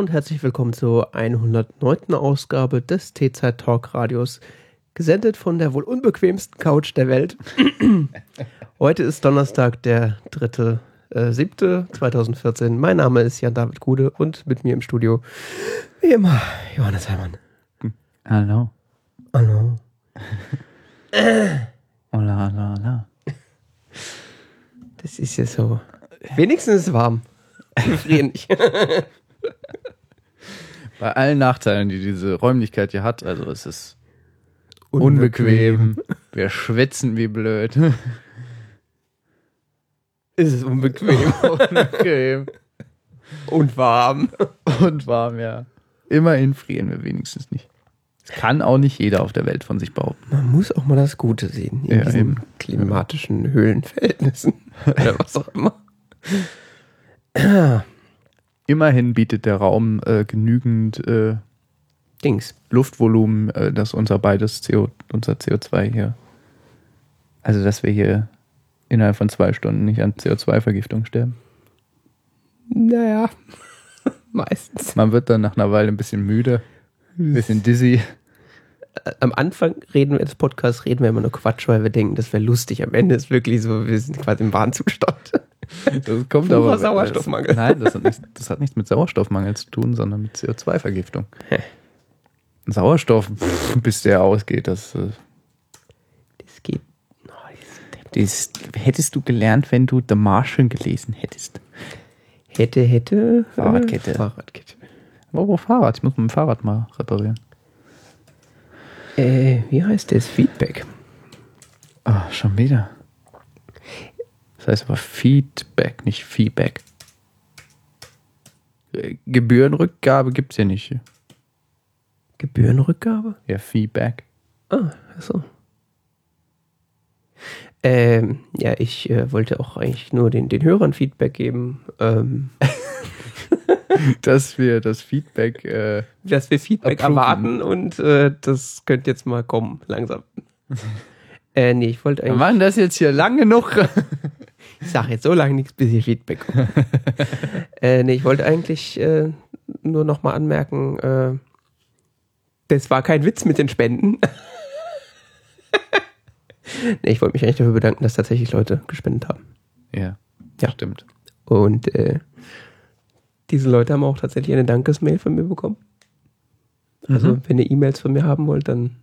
Und herzlich willkommen zur 109. Ausgabe des T-Zeit Talk Radios, gesendet von der wohl unbequemsten Couch der Welt. Heute ist Donnerstag, der 3.7.2014. Äh, mein Name ist Jan-David Gude und mit mir im Studio, wie immer, Johannes Heimann. Hallo. Hallo. Hola, hola, hola. Das ist ja so. Wenigstens ist es warm. Wir frieren nicht. Bei allen Nachteilen, die diese Räumlichkeit hier hat, also es ist unbequem. Wir schwitzen wie blöd. Ist es unbequem. unbequem. Und warm. Und warm, ja. Immerhin frieren wir wenigstens nicht. Das kann auch nicht jeder auf der Welt von sich behaupten. Man muss auch mal das Gute sehen in Ja, diesen eben. klimatischen Höhlenverhältnissen. Oder was auch immer. Immerhin bietet der Raum äh, genügend äh, Dings. Luftvolumen, äh, dass unser beides CO, unser CO2 hier, also dass wir hier innerhalb von zwei Stunden nicht an CO2-Vergiftung sterben. Naja, meistens. Man wird dann nach einer Weile ein bisschen müde, ein bisschen dizzy. Am Anfang reden wir des Podcasts, reden wir immer nur Quatsch, weil wir denken, das wäre lustig. Am Ende ist wirklich so, wir sind quasi im Warnzustand. Das kommt Purer aber Sauerstoffmangel. Nein, das hat, nichts, das hat nichts mit Sauerstoffmangel zu tun, sondern mit CO2-Vergiftung. Sauerstoff, pff, bis der ausgeht, das, äh, Das geht. Oh, das- das hättest du gelernt, wenn du The Martian gelesen hättest. hätte, hätte. äh, Fahrradkette. Fahrradkette. Aber wo Fahrrad? Ich muss mein Fahrrad mal reparieren. Äh, wie heißt das? Feedback. Ah, schon wieder. Das heißt aber Feedback, nicht Feedback. Äh, Gebührenrückgabe gibt's hier nicht. Gebührenrückgabe? Ja, Feedback. Ah, achso. Ähm, ja, ich äh, wollte auch eigentlich nur den, den Hörern Feedback geben, ähm, Dass wir das Feedback, äh, dass wir Feedback Approven. erwarten und äh, das könnte jetzt mal kommen, langsam. äh, nee, ich wollte wir eigentlich, machen das jetzt hier lang genug. ich sage jetzt so lange nichts, bis hier Feedback kommt. äh, nee, ich wollte eigentlich äh, nur noch mal anmerken, äh, das war kein Witz mit den Spenden. nee, ich wollte mich eigentlich dafür bedanken, dass tatsächlich Leute gespendet haben. ja, Ja. stimmt. Und äh, diese Leute haben auch tatsächlich eine Dankesmail von mir bekommen. Also, Mhm. wenn ihr E-Mails von mir haben wollt, dann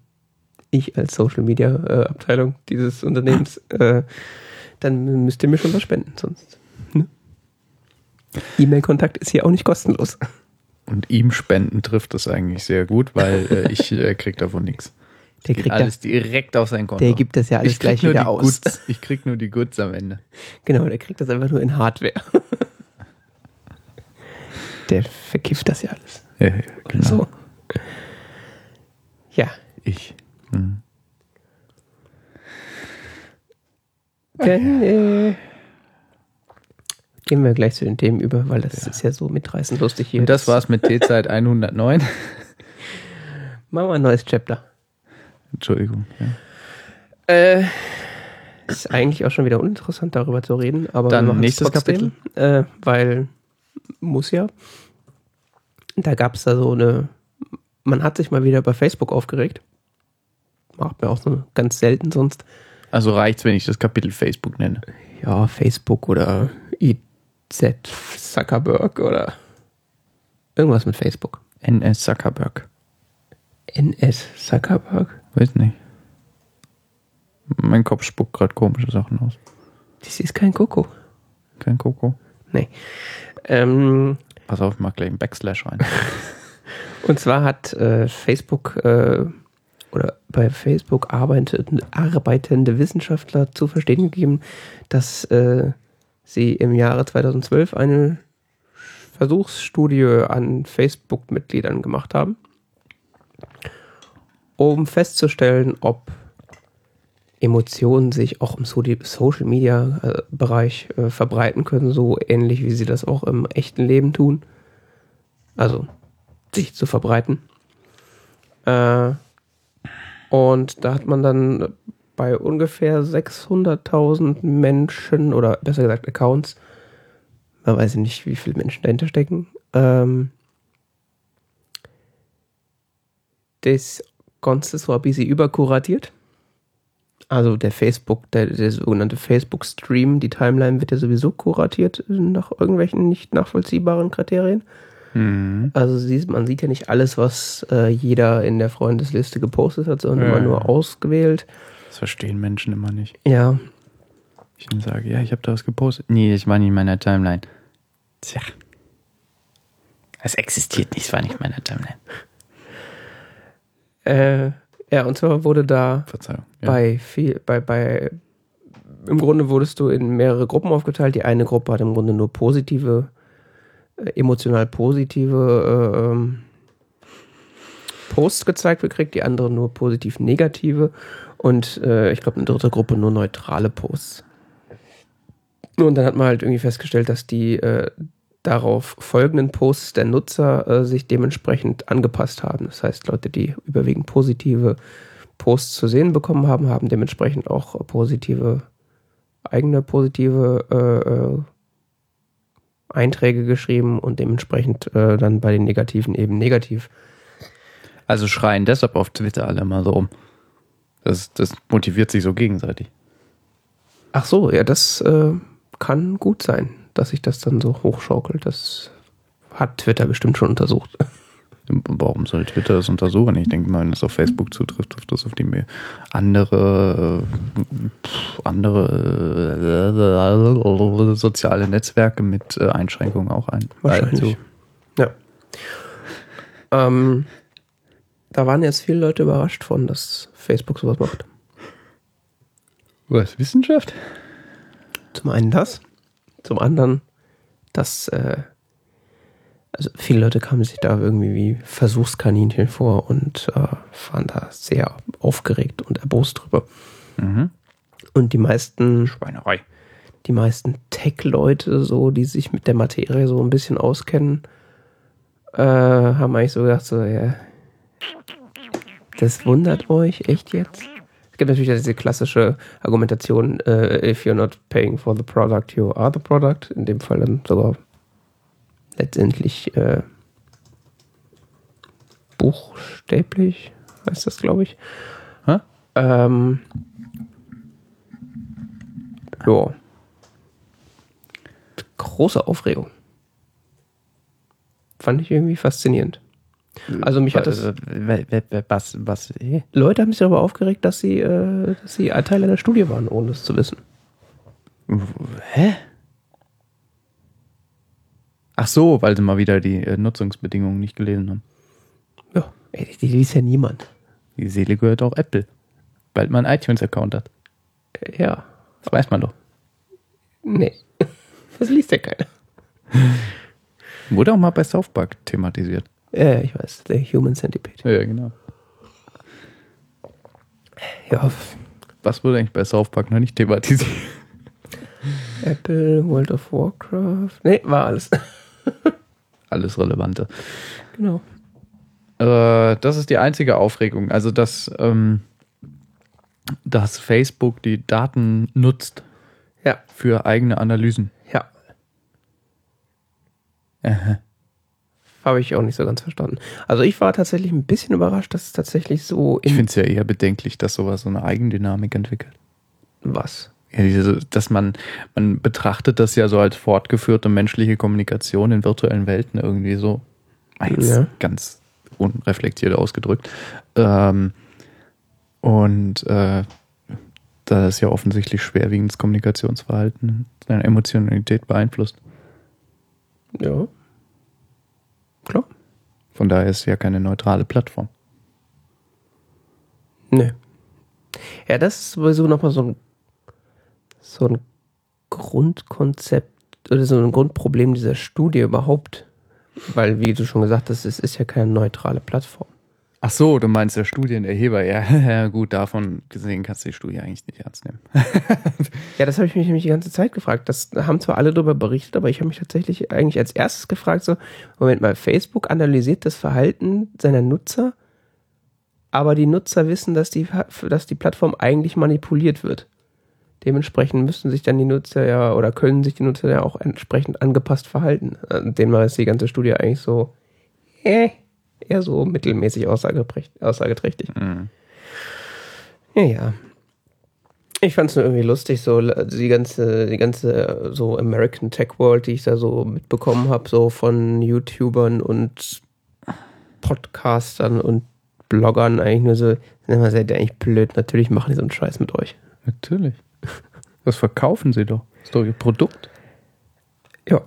ich als Social Media äh, Abteilung dieses Unternehmens, äh, dann müsst ihr mir schon was spenden, sonst. Ne? E-Mail-Kontakt ist hier auch nicht kostenlos. Und ihm spenden trifft das eigentlich sehr gut, weil äh, ich äh, krieg davon nichts. Der kriegt alles direkt auf sein Konto. Der gibt das ja alles gleich wieder aus. Goods, ich krieg nur die Goods am Ende. Genau, der kriegt das einfach nur in Hardware. der verkifft das ja alles. Ja, ja, genau. So. Ja, Ich. Mhm. Dann äh, gehen wir gleich zu den Themen über, weil das ist ja so mitreißend lustig hier. Und das war's mit T-Zeit 109. Machen wir ein neues Chapter. Entschuldigung. Ja. Äh, ist eigentlich auch schon wieder uninteressant, darüber zu reden, aber Dann nächstes trotzdem, Äh, weil muss ja. Da gab es da so eine. Man hat sich mal wieder bei Facebook aufgeregt. Macht mir auch so ganz selten sonst. Also reicht's, wenn ich das Kapitel Facebook nenne. Ja, Facebook oder IZ Zuckerberg oder irgendwas mit Facebook. NS Zuckerberg. NS Zuckerberg? Weiß nicht. Mein Kopf spuckt gerade komische Sachen aus. Das ist kein Koko. Kein Koko. Nee. Ähm, Pass auf, ich mach gleich einen Backslash rein. und zwar hat äh, Facebook äh, oder bei Facebook arbeitende, Wissenschaftler zu verstehen gegeben, dass äh, sie im Jahre 2012 eine Versuchsstudie an Facebook-Mitgliedern gemacht haben, um festzustellen, ob Emotionen sich auch im So- Social-Media-Bereich äh, verbreiten können, so ähnlich wie sie das auch im echten Leben tun. Also sich zu verbreiten. Äh, und da hat man dann bei ungefähr 600.000 Menschen oder besser gesagt Accounts, man weiß ja nicht, wie viele Menschen dahinter stecken, ähm, das Ganze so ein bisschen überkuratiert. Also der Facebook, der, der sogenannte Facebook-Stream, die Timeline wird ja sowieso kuratiert nach irgendwelchen nicht nachvollziehbaren Kriterien. Mhm. Also man sieht ja nicht alles, was äh, jeder in der Freundesliste gepostet hat, sondern Ja. immer nur ausgewählt. Das verstehen Menschen immer nicht. Ja, Ich ihnen sage, ja, ich habe da was gepostet. Nee, ich war nicht in meiner Timeline. Tja. Es existiert nicht, es war nicht in meiner Timeline. äh, ja, und zwar wurde da Verzeihung. Ja. bei viel, bei, bei, im Grunde wurdest du in mehrere Gruppen aufgeteilt. Die eine Gruppe hat im Grunde nur positive, emotional positive äh, ähm, Posts gezeigt gekriegt, die andere nur positiv negative und äh, ich glaube eine dritte Gruppe nur neutrale Posts. Und dann hat man halt irgendwie festgestellt, dass die äh, darauf folgenden Posts der Nutzer äh, sich dementsprechend angepasst haben. Das heißt, Leute, die überwiegend positive Posts zu sehen bekommen haben, haben dementsprechend auch äh, positive, eigene positive äh, äh, Einträge geschrieben und dementsprechend äh, dann bei den negativen eben negativ. Also schreien deshalb auf Twitter alle mal so rum. Das, das motiviert sich so gegenseitig. Ach so, ja, das äh, kann gut sein, dass sich das dann so hochschaukelt. Das hat Twitter bestimmt schon untersucht. Warum soll Twitter das untersuchen? Ich denke mal, wenn das auf Facebook zutrifft, trifft das auf die andere, äh, andere äh, soziale Netzwerke mit äh, Einschränkungen auch ein. Wahrscheinlich. Ja. Ähm, da waren jetzt viele Leute überrascht von, dass Facebook sowas macht. Was, Wissenschaft? Zum einen das, zum anderen, dass äh, also viele Leute kamen sich da irgendwie wie Versuchskaninchen vor und äh, waren da sehr aufgeregt und erbost drüber. Mhm. Und die meisten, Schweinerei. die meisten Tech-Leute, so, die sich mit der Materie so ein bisschen auskennen, äh, haben eigentlich so gedacht, so, ja, das wundert euch echt jetzt? Es gibt natürlich diese klassische Argumentation, äh, if you're not paying for the product, you are the product. In dem Fall dann sogar letztendlich äh, buchstäblich, heißt das, glaube ich. Hä? Ähm, ja. Große Aufregung. Fand ich irgendwie faszinierend. Also mich hat das. Äh, Was, was, äh? Leute haben sich darüber aufgeregt, dass sie, äh, dass sie Teil einer Studie waren, ohne es zu wissen. Hä? Ach so, weil sie mal wieder die äh, Nutzungsbedingungen nicht gelesen haben. Ja, ey, die, liest ja niemand. Die Seele gehört auch Apple. Bald man einen iTunes-Account hat. Äh, Ja, Das weiß man doch. nee. Das liest ja keiner. Wurde auch mal bei South Park thematisiert. Ja, ich weiß, der Human Centipede. Ja, genau. Ja, Was wurde eigentlich bei South Park noch nicht thematisiert? Apple, World of Warcraft. Nee, war alles. Alles Relevante. genau. Äh, das ist die einzige Aufregung. Also, dass, ähm, dass Facebook die Daten nutzt Ja, für eigene Analysen. ja. Aha. Habe ich auch nicht so ganz verstanden. Also ich war tatsächlich ein bisschen überrascht, dass es tatsächlich so Ich in finde es ja eher bedenklich, dass sowas so eine Eigendynamik entwickelt. was. Ja, diese, dass man, man betrachtet das ja so als fortgeführte menschliche Kommunikation in virtuellen Welten irgendwie so. Eins Ja. ganz unreflektiert ausgedrückt. Ähm, und äh, da ist ja offensichtlich schwerwiegendes Kommunikationsverhalten seine Emotionalität beeinflusst. Ja. Klar. Von daher ist es ja keine neutrale Plattform. Nee. Ja, das ist sowieso nochmal so ein, so ein Grundkonzept oder so ein Grundproblem dieser Studie überhaupt. Weil, wie du schon gesagt hast, es ist ja keine neutrale Plattform. Ach so, du meinst der Studienerheber. Ja, ja gut, davon gesehen kannst du die Studie eigentlich nicht ernst nehmen. Ja, das habe ich mich nämlich die ganze Zeit gefragt. Das haben zwar alle darüber berichtet, aber ich habe mich tatsächlich eigentlich als erstes gefragt, so, Moment mal, Facebook analysiert das Verhalten seiner Nutzer, aber die Nutzer wissen, dass die, dass die Plattform eigentlich manipuliert wird. Dementsprechend müssten sich dann die Nutzer ja oder können sich die Nutzer ja auch entsprechend angepasst verhalten. An dem war jetzt die ganze Studie eigentlich so, äh, eher so mittelmäßig aussageträchtig. Mhm. Ja, ja. Ich fand es nur irgendwie lustig, so also die ganze, die ganze so American Tech World, die ich da so mitbekommen habe, so von YouTubern und Podcastern und Bloggern eigentlich nur so, immer seid ihr eigentlich blöd, natürlich machen die so einen Scheiß mit euch. Natürlich. Das verkaufen sie doch. Das ist doch ihr Produkt. Ja.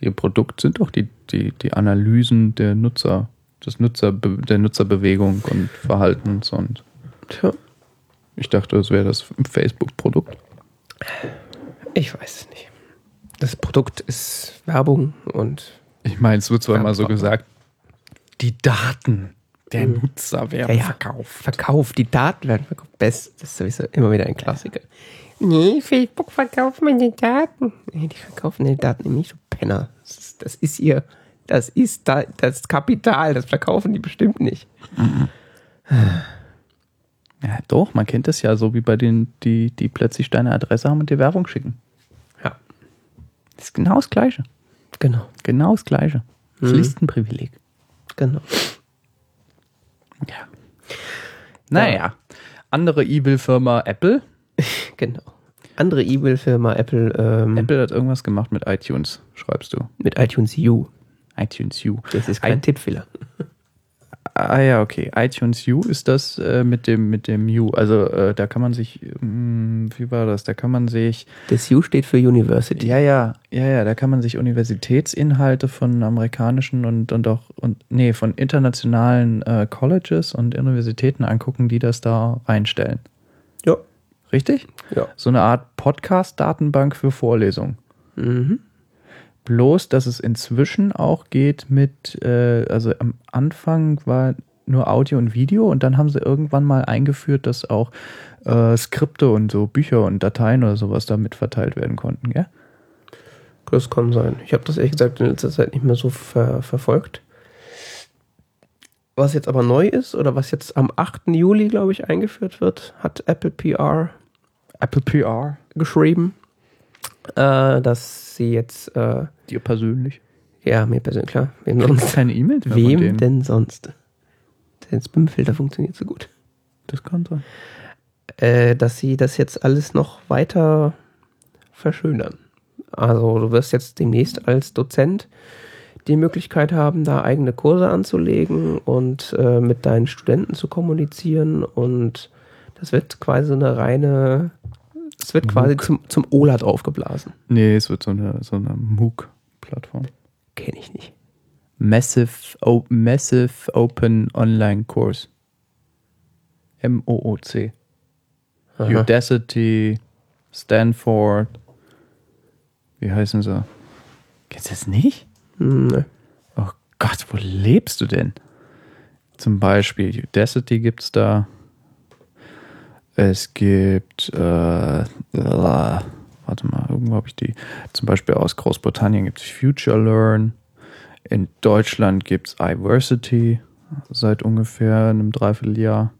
Ihr Produkt sind doch die, die, die Analysen der Nutzer, des Nutzer, der Nutzerbewegung und Verhaltens und Tja, ich dachte, das wäre das Facebook-Produkt. ich weiß es nicht. Das Produkt ist Werbung und Ich meine, es wird zwar Ja, immer so gesagt, die Daten der Mhm. Nutzer werden Ja, ja. verkauft. verkauft, die Daten werden verkauft. Best, das ist sowieso immer wieder ein Klassiker. Nee, Facebook verkauft meine Daten. Nee, die verkaufen die Daten nicht, so Penner. Das ist, das ist ihr, das ist da, das Kapital, das verkaufen die bestimmt nicht. Ja, doch, man kennt das ja so wie bei denen, die, die plötzlich deine Adresse haben und dir Werbung schicken. Ja, Das ist genau das Gleiche. genau, Genau das Gleiche. Das Mhm. Listenprivileg. genau. Ja. Naja. Andere Evil-Firma Apple. Genau. Andere E-Mail-Firma Apple, ähm, Apple hat irgendwas gemacht mit iTunes, schreibst du. mit iTunes U. iTunes U. Das ist kein I- Tippfehler. Ah ja, okay. iTunes U ist das äh, mit dem mit dem U. Also äh, da kann man sich, mh, wie war das? Da kann man sich, Das U steht für University. ja ja, ja ja, da kann man sich Universitätsinhalte von amerikanischen und und auch und nee von internationalen äh, Colleges und Universitäten angucken, die das da reinstellen. Ja. Richtig? Ja. So eine Art Podcast-Datenbank für Vorlesungen. Mhm. Bloß, dass es inzwischen auch geht mit, äh, also am Anfang war nur Audio und Video und dann haben sie irgendwann mal eingeführt, dass auch äh, Skripte und so Bücher und Dateien oder sowas damit verteilt werden konnten, gell? Das kann sein. Ich habe das ehrlich gesagt in letzter Zeit nicht mehr so ver verfolgt. Was jetzt aber neu ist oder was jetzt am 8. Juli, glaube ich, eingeführt wird, hat Apple PR Apple PR. geschrieben, äh, dass sie jetzt, äh, Dir persönlich. ja, mir persönlich, klar, wem sonst? keine von Wem denn sonst? Der Spamfilter funktioniert so gut. Das kann sein. Äh, dass sie das jetzt alles noch weiter verschönern. Also du wirst jetzt demnächst als Dozent die Möglichkeit haben, da eigene Kurse anzulegen und äh, mit deinen Studenten zu kommunizieren und das wird quasi so eine reine, es wird quasi MOOC. zum, zum OLAD aufgeblasen. Nee, es wird so eine, so eine MOOC-Plattform. Kenne ich nicht. Massive, o Massive Open Online Course. M-O-O-C. Udacity, Stanford. Wie heißen sie? Kennst du das nicht? Hm, ne. Oh Gott, wo lebst du denn? Zum Beispiel Udacity gibt es da. Es gibt, äh, äh, warte mal, irgendwo habe ich die. Zum Beispiel aus Großbritannien gibt es Future Learn. In Deutschland gibt es iVersity seit ungefähr einem Dreivierteljahr.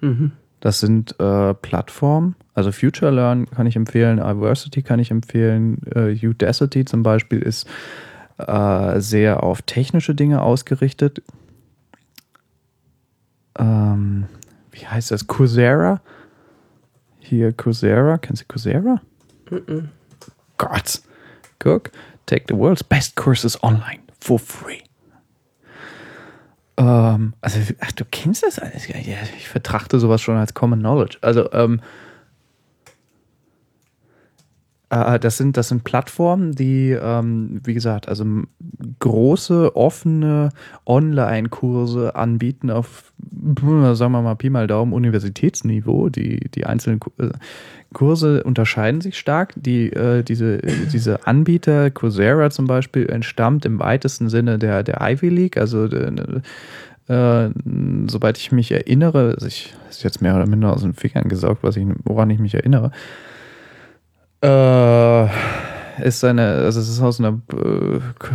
Mhm. Das sind äh, Plattformen. Also Future Learn kann ich empfehlen, iVersity kann ich empfehlen. Äh, Udacity zum Beispiel ist äh, sehr auf technische Dinge ausgerichtet. Ähm, wie heißt das? Coursera. Hier Coursera. Kennst du Coursera? Gott. Guck. Take the world's best courses online for free. Ähm, also, ach, du kennst das alles? Ja, ich vertrachte sowas schon als Common Knowledge. Also, ähm, äh, das sind, das sind Plattformen, die, ähm, wie gesagt, also große, offene Online-Kurse anbieten auf, äh, sagen wir mal, Pi mal Daumen, Universitätsniveau. Die, die einzelnen äh, Kurse unterscheiden sich stark. Die, äh, diese, diese Anbieter, Coursera zum Beispiel, entstammt im weitesten Sinne der, der Ivy League, also der, äh, soweit ich mich erinnere, also ich ist jetzt mehr oder minder aus den Fingern gesaugt, was ich, woran ich mich erinnere, äh, ist eine, also es ist aus einer äh, Ko-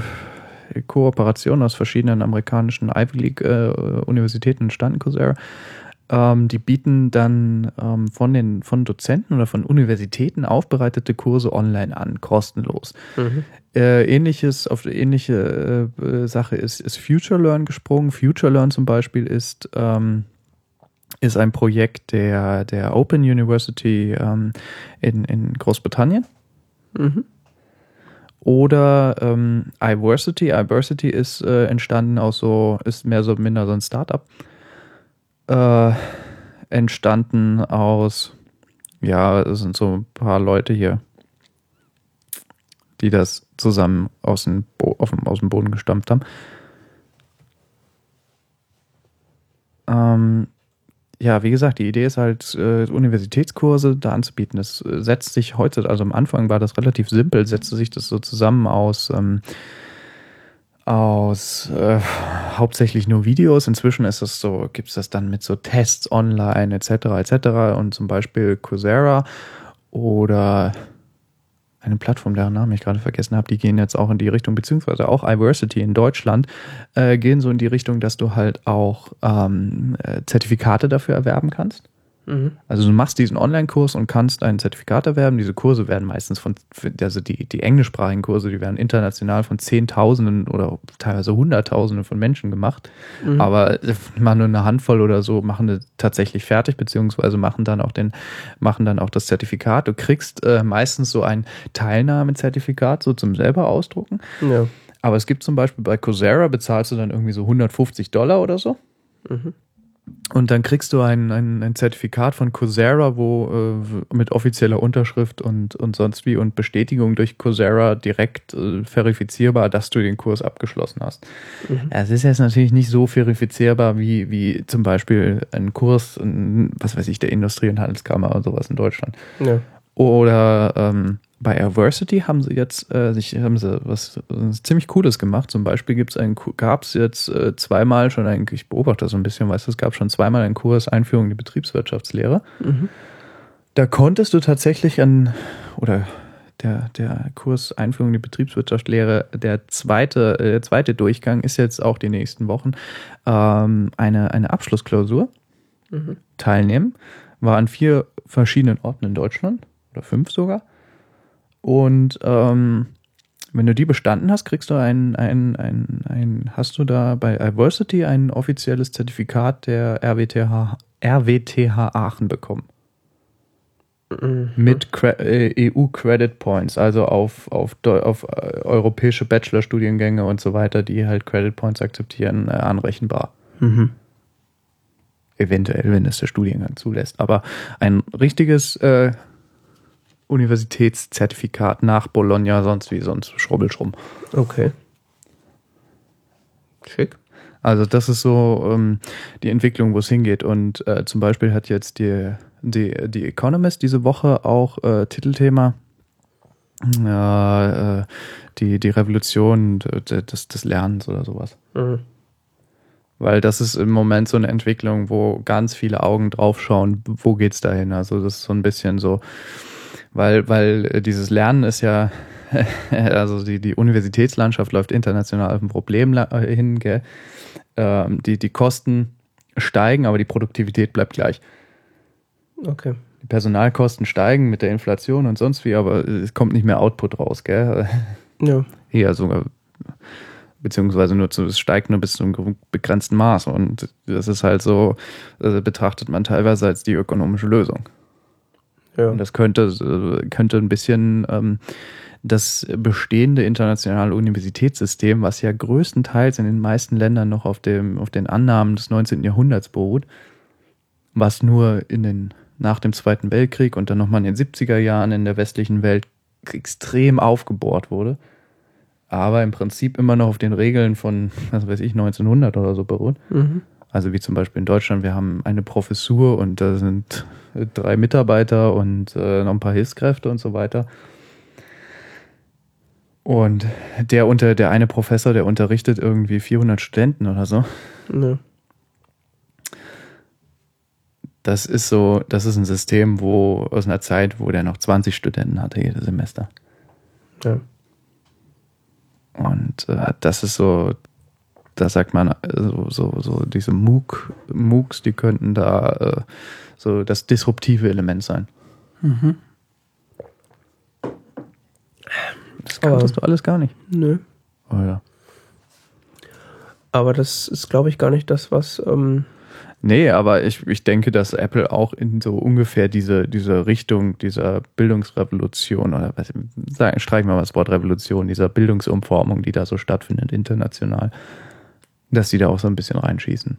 Kooperation aus verschiedenen amerikanischen Ivy League äh, Universitäten entstanden, Coursera. Ähm, die bieten dann ähm, von den von Dozenten oder von Universitäten aufbereitete Kurse online an, kostenlos. Mhm. Äh, ähnliches, auf ähnliche äh, Sache ist, ist Future Learn gesprungen. Future Learn zum Beispiel ist, ähm, ist ein Projekt der, der Open University ähm, in, in Großbritannien. Mhm. Oder ähm, iVersity. iVersity ist äh, entstanden aus so, ist mehr so minder so ein Startup. Äh, entstanden aus, ja, es sind so ein paar Leute hier, die das zusammen aus dem, Bo auf dem, aus dem Boden gestampft haben. Ähm, ja, wie gesagt, die Idee ist halt, äh, Universitätskurse da anzubieten. Das äh, setzt sich heute, also am Anfang war das relativ simpel, setzte sich das so zusammen aus, ähm, aus äh, hauptsächlich nur Videos. Inzwischen ist es so, gibt es das dann mit so Tests online etc. etc. und zum Beispiel Coursera oder eine Plattform, deren Namen ich gerade vergessen habe, die gehen jetzt auch in die Richtung, beziehungsweise auch iVersity in Deutschland, äh, gehen so in die Richtung, dass du halt auch ähm, äh, Zertifikate dafür erwerben kannst. Mhm. Also du machst diesen Online-Kurs und kannst ein Zertifikat erwerben. Diese Kurse werden meistens von, also die, die englischsprachigen Kurse, die werden international von Zehntausenden oder teilweise Hunderttausenden von Menschen gemacht. Mhm. Aber mal nur eine Handvoll oder so machen das tatsächlich fertig, beziehungsweise machen dann auch den, machen dann auch das Zertifikat. Du kriegst äh, meistens so ein Teilnahmezertifikat, so zum selber ausdrucken. Ja. Aber es gibt zum Beispiel bei Coursera bezahlst du dann irgendwie so 150 Dollar oder so. Mhm. Und dann kriegst du ein, ein, ein Zertifikat von Coursera, wo äh, mit offizieller Unterschrift und, und sonst wie und Bestätigung durch Coursera direkt äh, verifizierbar, dass du den Kurs abgeschlossen hast. Mhm. Es ist jetzt natürlich nicht so verifizierbar wie, wie zum Beispiel ein Kurs, in, was weiß ich, der Industrie- und Handelskammer oder sowas in Deutschland. Ja. Oder ähm, bei Adversity haben sie jetzt äh, sich, haben sie was äh, ziemlich Cooles gemacht. Zum Beispiel gibt's einen, gab es jetzt äh, zweimal schon einen, ich beobachte das so ein bisschen, weißt du, es gab schon zweimal einen Kurs Einführung in die Betriebswirtschaftslehre. Mhm. Da konntest du tatsächlich an, oder der, der Kurs Einführung in die Betriebswirtschaftslehre, der zweite, äh, der zweite Durchgang ist jetzt auch die nächsten Wochen, ähm, eine, eine Abschlussklausur Mhm. teilnehmen. War an vier verschiedenen Orten in Deutschland oder fünf sogar. Und ähm, wenn du die bestanden hast, kriegst du ein, ein, ein, ein, hast du da bei Iversity ein offizielles Zertifikat der RWTH, RWTH Aachen bekommen. Mhm. Mit Cre äh, EU Credit Points, also auf, auf, auf äh, europäische Bachelorstudiengänge und so weiter, die halt Credit Points akzeptieren, äh, anrechenbar. Mhm. Eventuell, wenn es der Studiengang zulässt. Aber ein richtiges äh, Universitätszertifikat nach Bologna, sonst wie sonst Schrubbelschrumm. Okay. Schick. Also das ist so ähm, die Entwicklung, wo es hingeht. Und äh, zum Beispiel hat jetzt die, die, die Economist diese Woche auch äh, Titelthema äh, die, die Revolution des, des Lernens oder sowas. Mhm. Weil das ist im Moment so eine Entwicklung, wo ganz viele Augen draufschauen, wo geht's dahin? Also das ist so ein bisschen so, weil, weil äh, dieses Lernen ist ja, also die, die Universitätslandschaft läuft international auf ein Problem äh, hin, gell? Ähm, die, die Kosten steigen, aber die Produktivität bleibt gleich. Okay. Die Personalkosten steigen mit der Inflation und sonst wie, aber es kommt nicht mehr Output raus, gell? Ja. Eher sogar, beziehungsweise nur zu, es steigt nur bis zu einem begrenzten Maß und das ist halt so, äh, betrachtet man teilweise als die ökonomische Lösung. Ja. Und das könnte, äh, könnte ein bisschen ähm, das bestehende internationale Universitätssystem, was ja größtenteils in den meisten Ländern noch auf, dem, auf den Annahmen des 19. Jahrhunderts beruht, was nur in den, nach dem Zweiten Weltkrieg und dann nochmal in den 70er Jahren in der westlichen Welt extrem aufgebohrt wurde, aber im Prinzip immer noch auf den Regeln von, was weiß ich, 1900 oder so beruht. Mhm. Also wie zum Beispiel in Deutschland, wir haben eine Professur und da sind drei Mitarbeiter und äh, noch ein paar Hilfskräfte und so weiter. Und der unter der eine Professor, der unterrichtet irgendwie 400 Studenten oder so. Ja. Das ist so, das ist ein System, wo aus einer Zeit, wo der noch 20 Studenten hatte jedes Semester. Ja. Und äh, das ist so, da sagt man, so, so, so diese MOOC, MOOCs, die könnten da äh, so das disruptive Element sein. Mhm. Das kanntest du alles gar nicht. Nö. Oh ja. Aber das ist, glaube ich, gar nicht das, was. Ähm, Nee, aber ich, ich denke, dass Apple auch in so ungefähr diese, diese Richtung dieser Bildungsrevolution oder was, sagen, streichen wir mal das Wort Revolution, dieser Bildungsumformung, die da so stattfindet international, dass die da auch so ein bisschen reinschießen.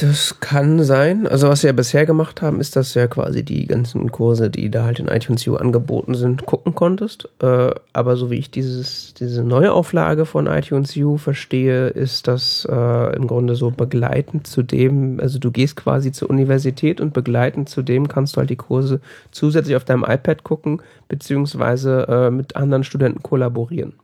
Das kann sein. Also was ja bisher gemacht haben, ist, dass du ja quasi die ganzen Kurse, die da halt in iTunes U angeboten sind, gucken konntest. Äh, aber so wie ich dieses, diese neue Auflage von iTunes U verstehe, ist das äh, im Grunde so begleitend zu dem, also du gehst quasi zur Universität und begleitend zu dem kannst du halt die Kurse zusätzlich auf deinem iPad gucken, beziehungsweise äh, mit anderen Studenten kollaborieren.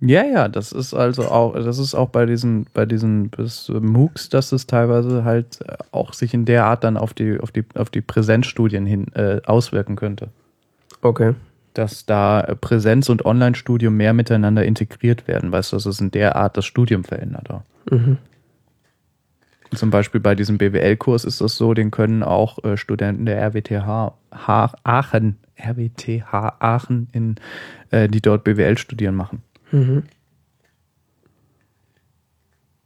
Ja, ja, das ist also auch, das ist auch bei diesen, bei diesen bis MOOCs, dass es teilweise halt auch sich in der Art dann auf die, auf die, auf die Präsenzstudien hin äh, auswirken könnte. Okay. Dass da Präsenz- und Online-Studium mehr miteinander integriert werden, weißt du, dass es in der Art das Studium verändert auch. Mhm. Zum Beispiel bei diesem BWL-Kurs ist das so, den können auch äh, Studenten der RWTH Aachen, RWTH Aachen, in, äh, die dort BWL studieren, machen. Mhm.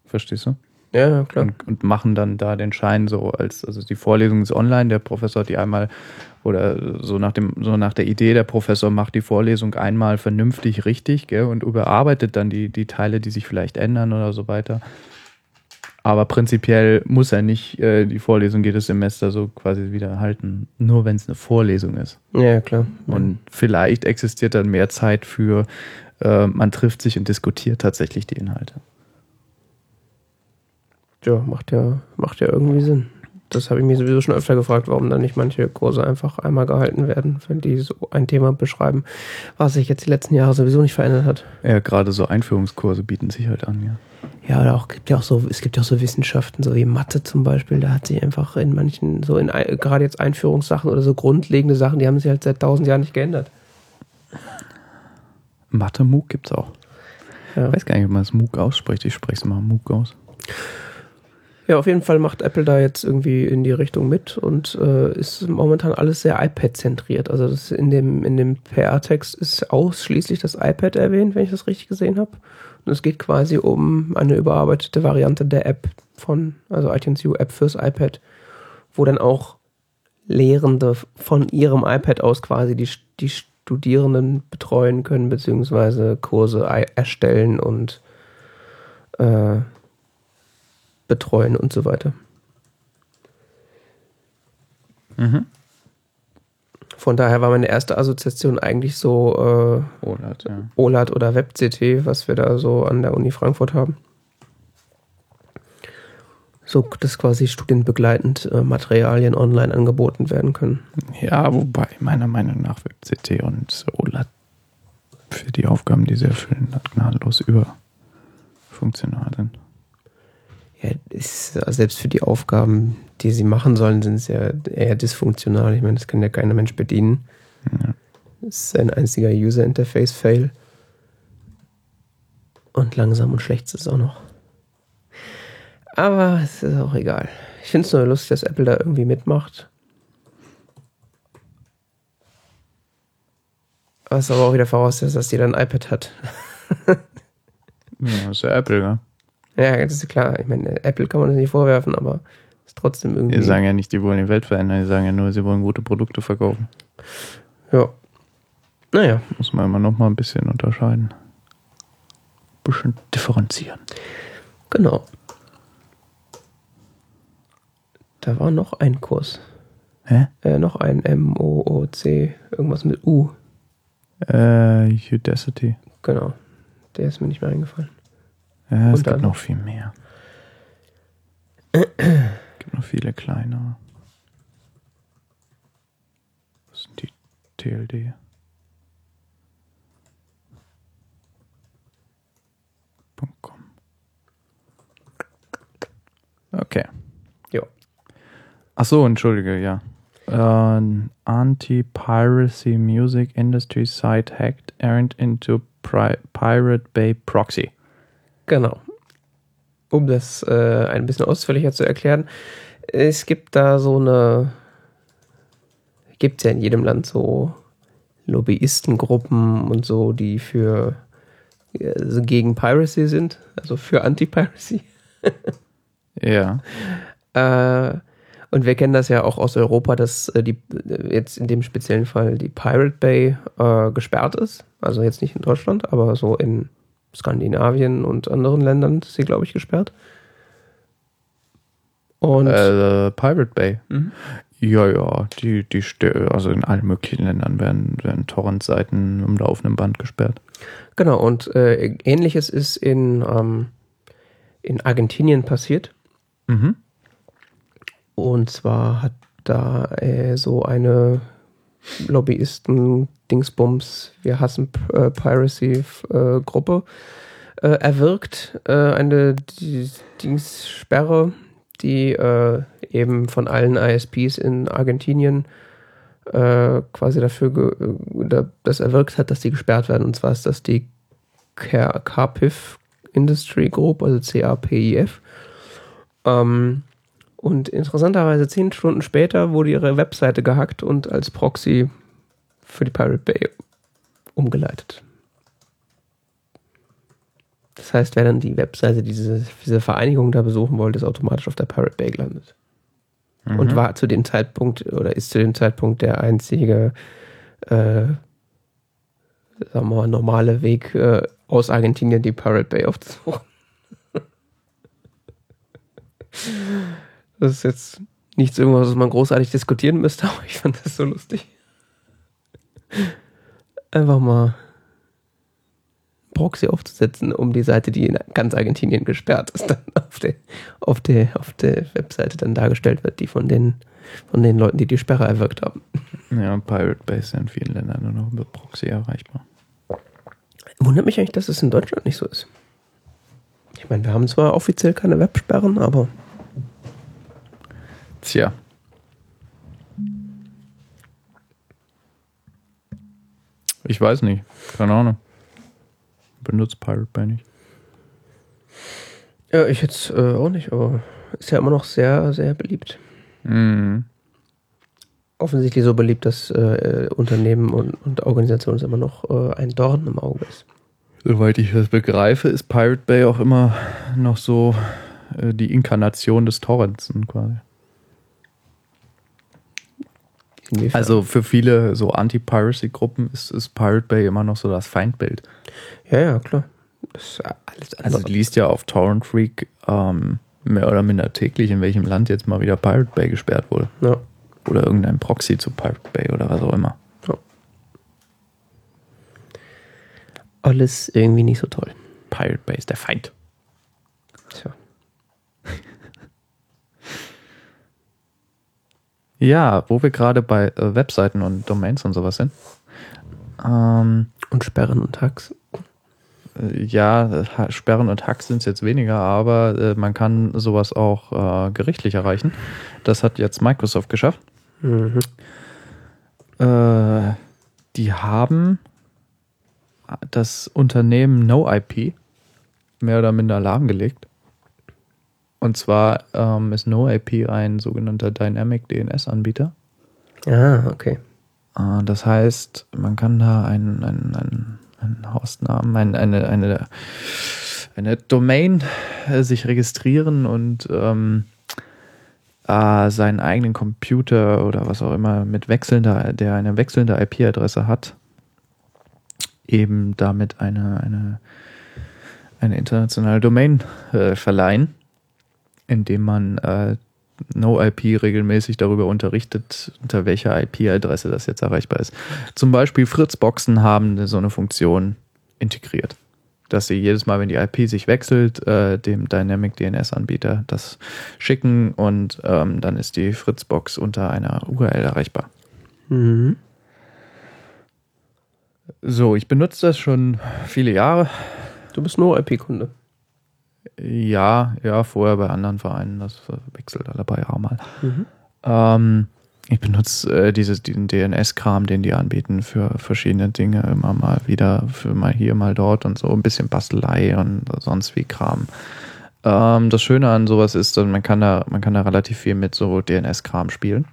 Verstehst du? Ja, ja, klar. und, und machen dann da den Schein so als, also die Vorlesung ist online, der Professor hat die einmal oder so nach dem, so nach der Idee, der Professor macht die Vorlesung einmal vernünftig richtig, gell, und überarbeitet dann die, die Teile, die sich vielleicht ändern oder so weiter. Aber prinzipiell muss er nicht äh, die Vorlesung jedes Semester so quasi wieder halten, nur wenn es eine Vorlesung ist. Ja, klar. Und vielleicht existiert dann mehr Zeit für, äh, man trifft sich und diskutiert tatsächlich die Inhalte. Ja, macht ja, macht ja irgendwie Sinn. Das habe ich mir sowieso schon öfter gefragt, warum dann nicht manche Kurse einfach einmal gehalten werden, wenn die so ein Thema beschreiben, was sich jetzt die letzten Jahre sowieso nicht verändert hat. Ja, gerade so Einführungskurse bieten sich halt an, ja. Ja, oder auch gibt ja auch so, es gibt ja auch so Wissenschaften, so wie Mathe zum Beispiel, da hat sich einfach in manchen, so in gerade jetzt Einführungssachen oder so grundlegende Sachen, die haben sich halt seit tausend Jahren nicht geändert. Mathe-MOOC gibt's auch. Ja. Ich weiß gar nicht, ob man es MOOC ausspricht. Ich spreche es mal MOOC aus. Ja, auf jeden Fall macht Apple da jetzt irgendwie in die Richtung mit und äh, ist momentan alles sehr iPad-zentriert. Also das in dem, in dem PR-Text ist ausschließlich das iPad erwähnt, wenn ich das richtig gesehen habe. Und es geht quasi um eine überarbeitete Variante der App von, also iTunes U App fürs iPad, wo dann auch Lehrende von ihrem iPad aus quasi die, die Studierenden betreuen können, beziehungsweise Kurse erstellen und äh, betreuen und so weiter. Mhm. Von daher war meine erste Assoziation eigentlich so äh, OLAD, ja. OLAD oder WebCT, was wir da so an der Uni Frankfurt haben. So, dass quasi studienbegleitend äh, Materialien online angeboten werden können. Ja, wobei meiner Meinung nach WebCT und OLAD für die Aufgaben, die sie erfüllen, gnadenlos überfunktional sind. Ja, ist, äh, selbst für die Aufgaben, die sie machen sollen, sind es ja eher dysfunktional. Ich meine, das kann ja keiner Mensch bedienen. Ja. Es ist ein einziger User-Interface-Fail. Und langsam und schlecht ist es auch noch. Aber es ist auch egal. Ich finde es nur lustig, dass Apple da irgendwie mitmacht. Was aber auch wieder voraussetzt, dass jeder ein iPad hat. ja, ist ja Apple, ja. Ja, das ist klar. Ich meine, Apple kann man das nicht vorwerfen, aber ist trotzdem irgendwie. Die sagen ja nicht, die wollen die Welt verändern, die sagen ja nur, sie wollen gute Produkte verkaufen. ja. Naja, Muss man immer noch mal ein bisschen unterscheiden. bisschen differenzieren. genau. Da war noch ein Kurs. Hä? Äh, noch ein M-O-O-C, irgendwas mit U. Äh, Udacity. Genau. Der ist mir nicht mehr eingefallen. Ja, es Und gibt dann- noch viel mehr. es gibt noch viele kleinere. Was sind die TLD? .com. Okay. Ach so, entschuldige, ja. Uh, Anti-Piracy Music Industry Site hacked errant into Pri Pirate Bay Proxy. Genau. um das äh, ein bisschen ausführlicher zu erklären, es gibt da so eine, gibt es ja in jedem Land so Lobbyistengruppen und so, die für also gegen Piracy sind, also für Anti-Piracy. ja. Äh, und wir kennen das ja auch aus Europa, dass äh, die jetzt in dem speziellen Fall die Pirate Bay äh, gesperrt ist. Also jetzt nicht in Deutschland, aber so in Skandinavien und anderen Ländern ist sie, glaube ich, gesperrt. Und äh, Pirate Bay. Mhm. Ja, ja, die, die, also in allen möglichen Ländern werden, werden Torrent-Seiten im laufenden Band gesperrt. Genau, und äh, ähnliches ist in, ähm, in Argentinien passiert. Mhm. Und zwar hat da äh, so eine Lobbyisten-Dingsbums, wir hassen äh, Piracy-Gruppe äh, erwirkt, äh, eine die äh, eben von allen ISPs in Argentinien äh, quasi dafür das erwirkt hat, dass die gesperrt werden. Und zwar ist das die CAPIF Industry Group, also CAPIF. Ähm, und interessanterweise zehn Stunden später wurde ihre Webseite gehackt und als Proxy für die Pirate Bay umgeleitet. Das heißt, wer dann die Webseite diese, diese Vereinigung da besuchen wollte, ist automatisch auf der Pirate Bay gelandet. Mhm. Und war zu dem Zeitpunkt oder ist zu dem Zeitpunkt der einzige, äh, sagen wir mal, normale Weg äh, aus Argentinien die Pirate Bay aufzusuchen. Das ist jetzt nichts irgendwas, was man großartig diskutieren müsste, aber ich fand das so lustig. Einfach mal Proxy aufzusetzen, um die Seite, die in ganz Argentinien gesperrt ist, dann auf der, auf der, auf der Webseite dann dargestellt wird, die von den, von den Leuten, die die Sperre erwirkt haben. Ja, Pirate Base ist in vielen Ländern nur noch über Proxy erreichbar. Wundert mich eigentlich, dass es in Deutschland nicht so ist. Ich meine, wir haben zwar offiziell keine Websperren, aber Tja. Ich weiß nicht. Keine Ahnung. Benutzt Pirate Bay nicht. Ja, ich jetzt äh, auch nicht, aber ist ja immer noch sehr, sehr beliebt. Mhm. Offensichtlich so beliebt, dass äh, Unternehmen und, und Organisationen immer noch äh, ein Dorn im Auge ist. Soweit ich das begreife, ist Pirate Bay auch immer noch so äh, die Inkarnation des Torrents quasi. Inwiefern? Also für viele so Anti-Piracy-Gruppen ist, ist Pirate Bay immer noch so das Feindbild. Ja, ja, klar. Also du liest ja auf Torrent Freak ähm, mehr oder minder täglich, in welchem Land jetzt mal wieder Pirate Bay gesperrt wurde. Ja. Oder irgendein Proxy zu Pirate Bay oder was auch immer. Ja. Alles irgendwie nicht so toll. Pirate Bay ist der Feind. Tja. Ja, wo wir gerade bei äh, Webseiten und Domains und sowas sind. Ähm, und Sperren und Hacks. Äh, ja, Sperren und Hacks sind es jetzt weniger, aber äh, man kann sowas auch äh, gerichtlich erreichen. Das hat jetzt Microsoft geschafft. Mhm. Äh, die haben das Unternehmen NoIP mehr oder minder lahmgelegt. Und zwar ähm, ist NoIP ein sogenannter Dynamic DNS-Anbieter. Ah, okay. Äh, das heißt, man kann da einen, einen, einen, einen Hostnamen, ein, eine, eine, eine Domain äh, sich registrieren und ähm, äh, seinen eigenen Computer oder was auch immer mit wechselnder, der eine wechselnde IP-Adresse hat, eben damit eine, eine, eine internationale Domain äh, verleihen indem man äh, NoIP regelmäßig darüber unterrichtet, unter welcher IP-Adresse das jetzt erreichbar ist. Zum Beispiel Fritzboxen haben so eine Funktion integriert, dass sie jedes Mal, wenn die IP sich wechselt, äh, dem Dynamic DNS-Anbieter das schicken und ähm, dann ist die Fritzbox unter einer URL erreichbar. Mhm. So, ich benutze das schon viele Jahre. Du bist NoIP-Kunde. Ja, ja, vorher bei anderen Vereinen, das wechselt alle paar Jahre mal. Mhm. Ähm, ich benutze äh, dieses, diesen DNS-Kram, den die anbieten für verschiedene Dinge, immer mal wieder, für mal hier, mal dort und so, ein bisschen Bastelei und sonst wie Kram. Ähm, das Schöne an sowas ist, dass man kann da, man kann da relativ viel mit so DNS-Kram spielen.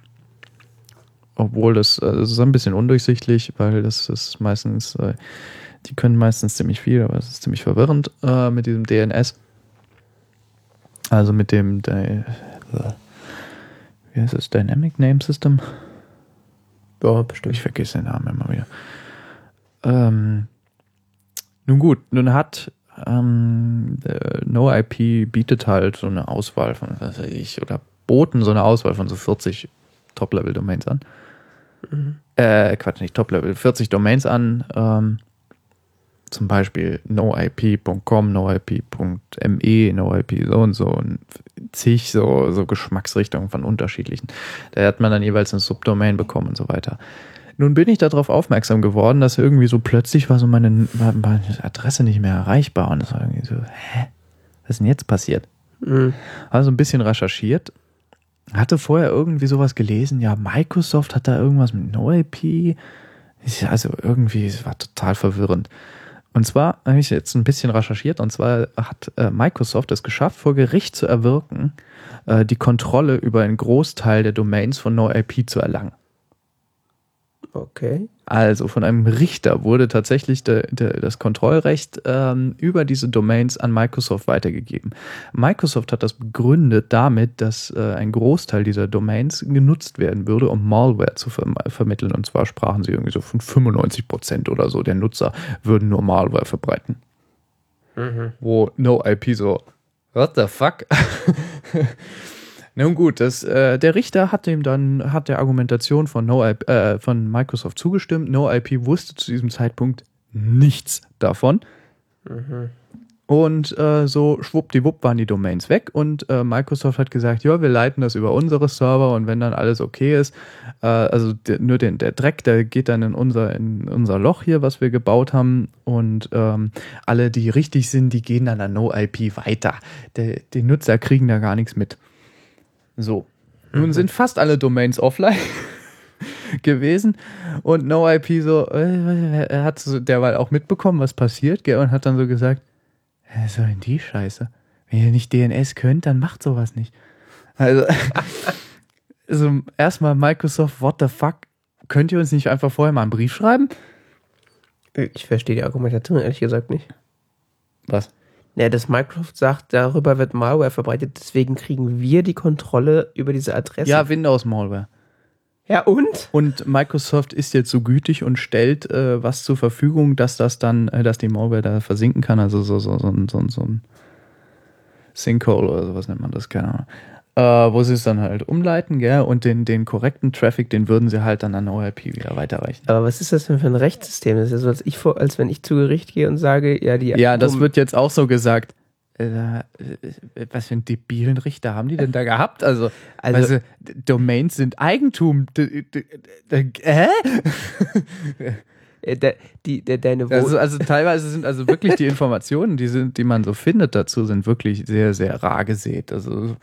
Obwohl das, äh, das ist ein bisschen undurchsichtlich, weil das ist meistens, äh, die können meistens ziemlich viel, aber es ist ziemlich verwirrend äh, mit diesem DNS. Also mit dem, der, wie heißt es, Dynamic Name System? Ja, bestimmt. Ich vergesse den Namen immer wieder. Ähm, nun gut, nun hat ähm, NoIP bietet halt so eine Auswahl von, was weiß ich, oder boten so eine Auswahl von so 40 Top-Level-Domains an. Mhm. Äh, Quatsch, nicht Top-Level, 40 Domains an. Ähm, zum Beispiel noip.com, noip.me, noip so und so und zig so, so Geschmacksrichtungen von unterschiedlichen. Da hat man dann jeweils eine Subdomain bekommen und so weiter. Nun bin ich darauf aufmerksam geworden, dass irgendwie so plötzlich war so meine, meine Adresse nicht mehr erreichbar und es war irgendwie so, hä? Was ist denn jetzt passiert? Mhm. Also ein bisschen recherchiert, hatte vorher irgendwie sowas gelesen, ja, Microsoft hat da irgendwas mit NoIP. Also irgendwie, es war total verwirrend. Und zwar habe ich jetzt ein bisschen recherchiert und zwar hat äh, Microsoft es geschafft, vor Gericht zu erwirken, äh, die Kontrolle über einen Großteil der Domains von NoIP zu erlangen. Okay. Also von einem Richter wurde tatsächlich de, de, das Kontrollrecht ähm, über diese Domains an Microsoft weitergegeben. Microsoft hat das begründet damit, dass äh, ein Großteil dieser Domains genutzt werden würde, um Malware zu ver vermitteln. Und zwar sprachen sie irgendwie so von 95 Prozent oder so der Nutzer würden nur Malware verbreiten. Mhm. Wo NoIP so, what the fuck? Nun gut, das, äh, der Richter hat dem dann, hat der Argumentation von, no IP, äh, von Microsoft zugestimmt. NoIP wusste zu diesem Zeitpunkt nichts davon. Mhm. Und äh, so schwuppdiwupp waren die Domains weg und äh, Microsoft hat gesagt, ja, wir leiten das über unsere Server und wenn dann alles okay ist, äh, also der, nur den, der Dreck, der geht dann in unser, in unser Loch hier, was wir gebaut haben und ähm, alle, die richtig sind, die gehen dann an NoIP weiter. Der, die Nutzer kriegen da gar nichts mit. So. Nun sind fast alle Domains offline gewesen und NoIP so, äh, hat so derweil auch mitbekommen, was passiert, gell, und hat dann so gesagt, was soll denn die Scheiße? Wenn ihr nicht DNS könnt, dann macht sowas nicht. Also, also erstmal Microsoft, what the fuck? Könnt ihr uns nicht einfach vorher mal einen Brief schreiben? Ich verstehe die Argumentation ehrlich gesagt nicht. Was? Ja, dass Microsoft sagt, darüber wird Malware verbreitet, deswegen kriegen wir die Kontrolle über diese Adresse. Ja, Windows Malware. Ja, und? Und Microsoft ist jetzt so gütig und stellt äh, was zur Verfügung, dass das dann, äh, dass die Malware da versinken kann. Also so, so, so, so, so ein Sinkhole oder sowas nennt man das, keine Ahnung äh, wo sie es dann halt umleiten, gell? Und den, den korrekten Traffic, den würden sie halt dann an ORP wieder weiterreichen. Aber was ist das denn für ein Rechtssystem? Das ist ja so, als, ich vor, als wenn ich zu Gericht gehe und sage, ja, die. Ja, das wird jetzt auch so gesagt. Äh, äh, was für einen debilen Richter haben die denn da gehabt? Also, also du, Domains sind Eigentum. Hä? Äh, die, die, deine also, also teilweise sind also wirklich die Informationen, die sind, die man so findet dazu, sind wirklich sehr, sehr rar gesät. Also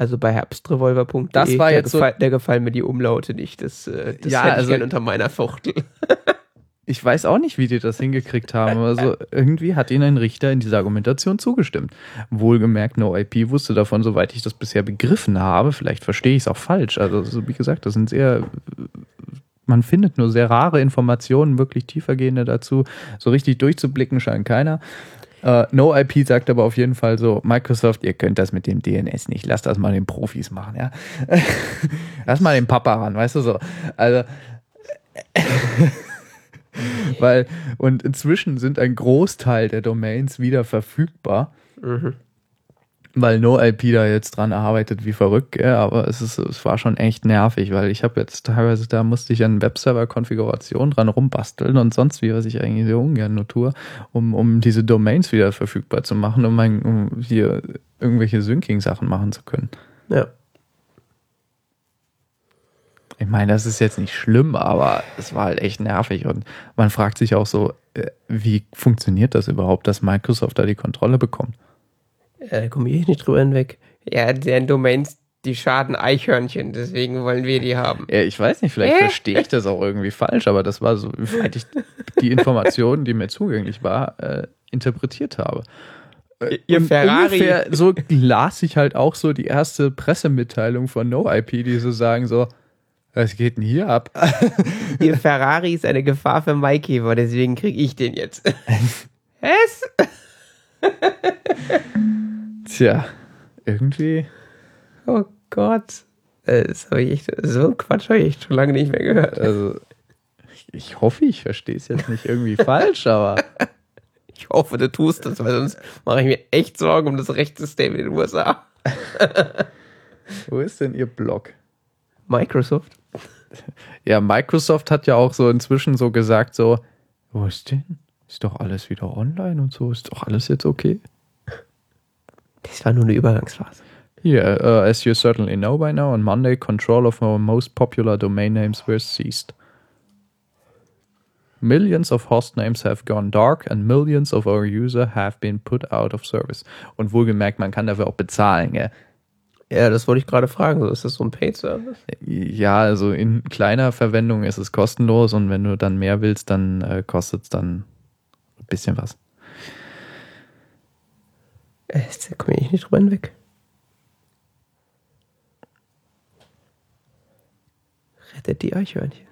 also bei herbstrevolver.de, das war jetzt gefall, so, der gefallen mir die Umlaute nicht. Das, äh, das ja, hätte also, ich gerne unter meiner Fuchtel. ich weiß auch nicht, wie die das hingekriegt haben. Also irgendwie hat ihnen ein Richter in dieser Argumentation zugestimmt. Wohlgemerkt, NoIP wusste davon, soweit ich das bisher begriffen habe. Vielleicht verstehe ich es auch falsch. Also wie gesagt, das sind sehr man findet nur sehr rare Informationen, wirklich tiefergehende dazu. So richtig durchzublicken scheint keiner. Uh, no IP sagt aber auf jeden Fall so, Microsoft, ihr könnt das mit dem DNS nicht. Lasst das mal den Profis machen, ja. Lass mal den Papa ran, weißt du so. Also weil und inzwischen sind ein Großteil der Domains wieder verfügbar. Mhm weil NoIP da jetzt dran arbeitet wie verrückt, ja, aber es, ist, es war schon echt nervig, weil ich habe jetzt teilweise, da musste ich an Webserver-Konfiguration dran rumbasteln und sonst wie, was ich eigentlich sehr ungern nur tue, um, um diese Domains wieder verfügbar zu machen, um, mein, um hier irgendwelche Syncing-Sachen machen zu können. Ja. Ich meine, das ist jetzt nicht schlimm, aber es war halt echt nervig und man fragt sich auch so, äh, wie funktioniert das überhaupt, dass Microsoft da die Kontrolle bekommt? Da komme ich nicht drüber hinweg. Ja, deren Domains, die schaden Eichhörnchen, deswegen wollen wir die haben. Ja, ich weiß nicht, vielleicht äh? verstehe ich das auch irgendwie falsch, aber das war so, wie ich die Information, die mir zugänglich war, äh, interpretiert habe. Ihr Und Ferrari. Ungefähr so las ich halt auch so die erste Pressemitteilung von NoIP, die so sagen so, was geht denn hier ab? Ihr Ferrari ist eine Gefahr für Maikäfer, deswegen kriege ich den jetzt. Was? Tja, irgendwie. Oh Gott. Äh, Das habe ich echt, so einen Quatsch habe ich echt schon lange nicht mehr gehört. Also, ich, ich hoffe, ich verstehe es jetzt nicht irgendwie falsch, aber Ich hoffe, du tust das, weil sonst mache ich mir echt Sorgen um das Rechtssystem in den USA. wo ist denn Ihr Blog? Microsoft? Ja, Microsoft hat ja auch so inzwischen so gesagt, so, wo ist denn? Ist doch alles wieder online und so, ist doch alles jetzt okay? Das war nur eine Übergangsphase. Yeah, uh, as you certainly know by now, on Monday, control of our most popular domain names were seized. Millions of host names have gone dark and millions of our user have been put out of service. Und wohlgemerkt, man kann dafür auch bezahlen, gell? Ja, das wollte ich gerade fragen. Ist das so ein Paid-Service? Ja, also in kleiner Verwendung ist es kostenlos und wenn du dann mehr willst, dann äh, kostet es dann bisschen was. Äh, Da komme ich nicht drüber hinweg. Rettet die Eichhörnchen.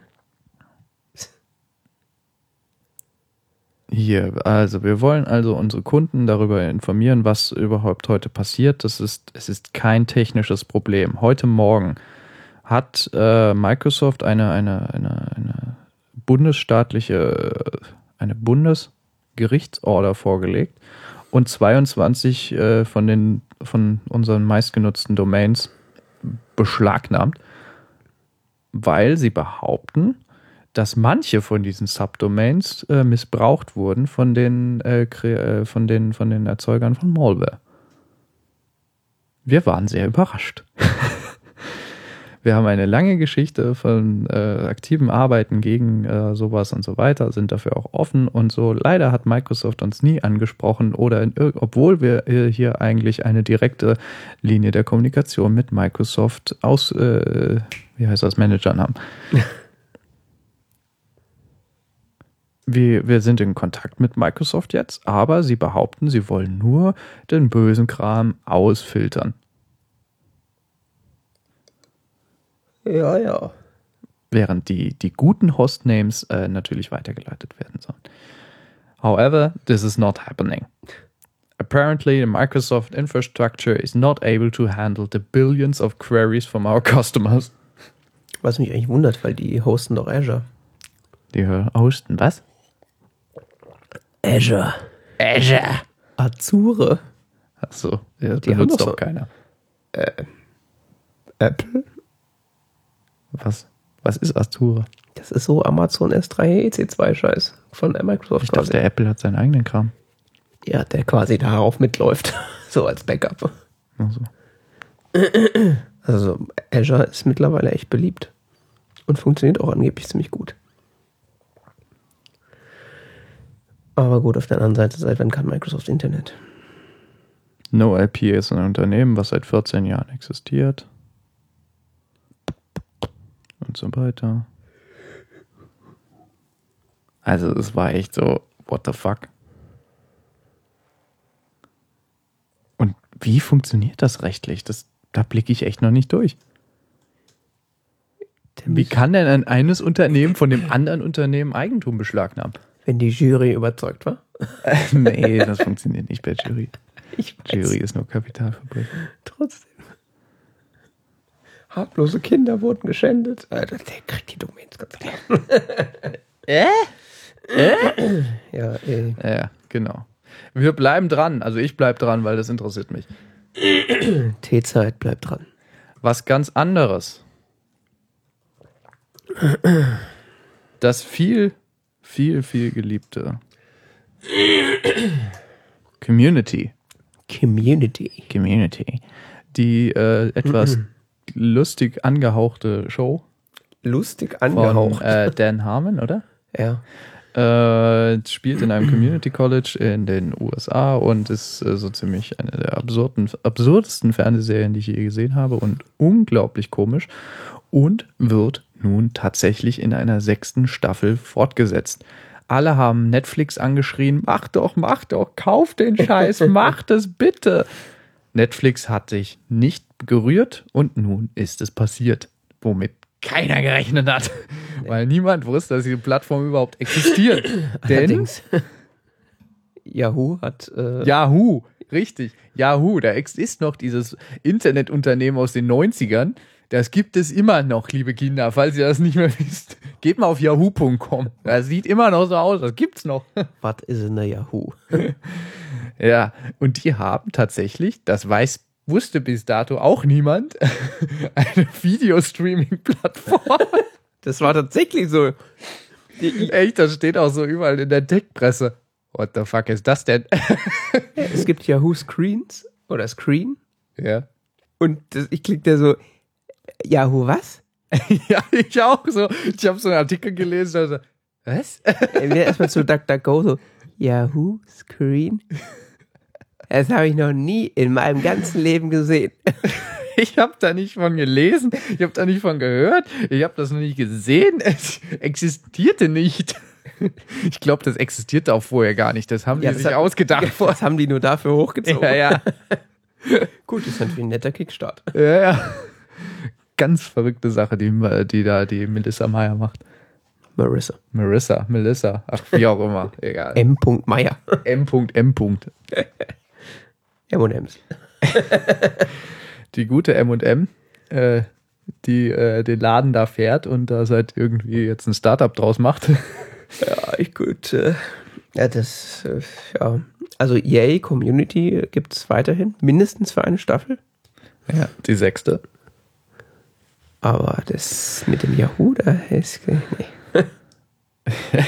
Hier, also wir wollen also unsere Kunden darüber informieren, was überhaupt heute passiert. Das ist, es ist kein technisches Problem. Heute Morgen hat äh, Microsoft eine, eine, eine, eine bundesstaatliche, eine Bundesgerichtsorder vorgelegt und 22 äh, von den von unseren meistgenutzten Domains beschlagnahmt, weil sie behaupten, dass manche von diesen Subdomains äh, missbraucht wurden von den, äh, äh, von, den, von den Erzeugern von Malware. Wir waren sehr überrascht. Wir haben eine lange Geschichte von äh, aktiven Arbeiten gegen äh, sowas und so weiter, sind dafür auch offen und so. Leider hat Microsoft uns nie angesprochen oder in, obwohl wir äh, hier eigentlich eine direkte Linie der Kommunikation mit Microsoft aus, äh, wie heißt das, Managern haben. wir, wir sind in Kontakt mit Microsoft jetzt, aber sie behaupten, sie wollen nur den bösen Kram ausfiltern. Ja, ja. während die, die guten Hostnames äh, natürlich weitergeleitet werden sollen. However, this is not happening. Apparently, the Microsoft infrastructure is not able to handle the billions of queries from our customers. Was mich eigentlich wundert, weil die hosten doch Azure. Die hosten was? Azure. Azure. Azure. Achso, ja, Die benutzt doch so- keiner. Apple? Was, was ist Azure? Das ist so Amazon S3 EC2 Scheiß von Microsoft Ich dachte, der Apple hat seinen eigenen Kram. Ja, der quasi darauf mitläuft. so als Backup. Also, Also Azure ist mittlerweile echt beliebt. Und funktioniert auch angeblich ziemlich gut. Aber gut, auf der anderen Seite, seit wann kann Microsoft Internet? NoIP ist ein Unternehmen, was seit 14 Jahren existiert. Und so weiter. Also es war echt so, what the fuck? Und wie funktioniert das rechtlich? Das, da blicke ich echt noch nicht durch. Wie kann denn ein eines Unternehmen von dem anderen Unternehmen Eigentum beschlagnahmen? Wenn die Jury überzeugt war? nee, das funktioniert nicht bei Jury. Jury ist nur Kapitalverbrechen. Trotzdem. Harmlose Kinder wurden geschändet. Alter, der kriegt die Domains ganz klar. äh? Äh? Ja, ey. Ja, genau. Wir bleiben dran. Also ich bleib dran, weil das interessiert mich. T-Zeit bleibt dran. Was ganz anderes. Das viel, viel, viel geliebte Community. Community. Community. Die äh, etwas lustig angehauchte Show Lustig von angehaucht. äh, Dan Harmon, oder? ja. Äh, spielt in einem Community College in den USA und ist äh, so ziemlich eine der absurden, absurdesten Fernsehserien, die ich je gesehen habe und unglaublich komisch und wird nun tatsächlich in einer sechsten Staffel fortgesetzt. Alle haben Netflix angeschrien, mach doch, mach doch, kauf den Scheiß, mach das bitte. Netflix hat sich nicht gerührt und nun ist es passiert, womit keiner gerechnet hat, weil niemand wusste, dass diese Plattform überhaupt existiert. Denn Allerdings. Yahoo hat. Äh, Yahoo, richtig, Yahoo, da ex- ist noch dieses Internetunternehmen aus den 90ern. Das gibt es immer noch, liebe Kinder, falls ihr das nicht mehr wisst. Geht mal auf yahoo.com. Das sieht immer noch so aus, das gibt's noch. Was ist in der Yahoo? Ja, und die haben tatsächlich, das weiß, wusste bis dato auch niemand, eine Videostreaming-Plattform. Das war tatsächlich so. Echt, das steht auch so überall in der Tech-Presse. What the fuck ist das denn? Es gibt Yahoo Screens oder Screen ja. und das, ich klicke da so, Yahoo was? ja, ich auch so. Ich habe so einen Artikel gelesen, also, was? Dann wieder erstmal zu DuckDuckGo so, Yahoo Screen? Das habe ich noch nie in meinem ganzen Leben gesehen. Ich habe da nicht von gelesen, ich habe da nicht von gehört, ich habe das noch nicht gesehen. Es existierte nicht. Ich glaube, das existierte auch vorher gar nicht. Das haben Ja, die das sich hat- ausgedacht. Das haben die nur dafür hochgezogen. Ja, ja. Gut, ist natürlich ein netter Kickstart. ja, ja. Ganz verrückte Sache, die, die da die Melissa Meyer macht. Marissa. Marissa, Melissa, ach, wie auch immer. Egal. M. Meyer. M. M. M&M's. Die gute M&M, äh, die äh, den Laden da fährt und da seit irgendwie jetzt ein Startup draus macht. Ja, ich gut. Äh, ja, das, äh, ja. Also EA Community gibt es weiterhin, mindestens für eine Staffel. Ja, die sechste. Aber das mit dem Yahoo, da ist. Nee.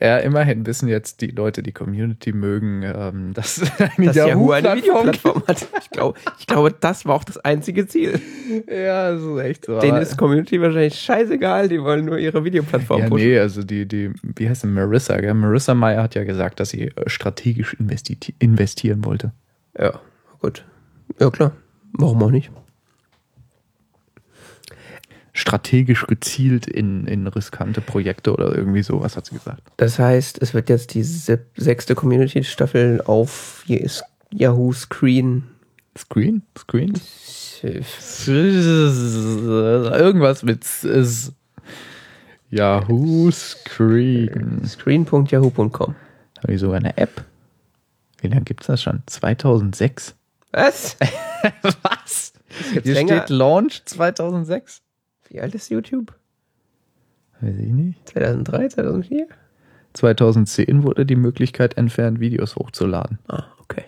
Ja, immerhin wissen jetzt die Leute, die Community mögen, ähm, dass eine Dass Yahoo eine Yahoo-Plattform Videoplattform hat. Ich glaube, ich glaube, das war auch das einzige Ziel. Ja, das ist echt so. Denen ist Community wahrscheinlich scheißegal, die wollen nur ihre Videoplattform ja, pushen. nee, also die, die, wie heißt sie, Marissa, gell? Marissa Meyer hat ja gesagt, dass sie äh, strategisch investi investieren wollte. Ja, gut. Ja, klar. Warum auch nicht? Strategisch gezielt in, in riskante Projekte oder irgendwie sowas, hat sie gesagt. Das heißt, es wird jetzt die se- sechste Community-Staffel auf Yahoo Screen. Screen? Screen? Irgendwas mit S- Yahoo Screen. Screen.yahoo.com. Habe ich sogar eine App? Wie lange gibt es das schon? 2006? Was? Was? Hier länger? steht Launch 2006. Wie alt ist YouTube? Weiß ich nicht. 2003, 2004? 2010 wurde die Möglichkeit entfernt, Videos hochzuladen. Ah, okay.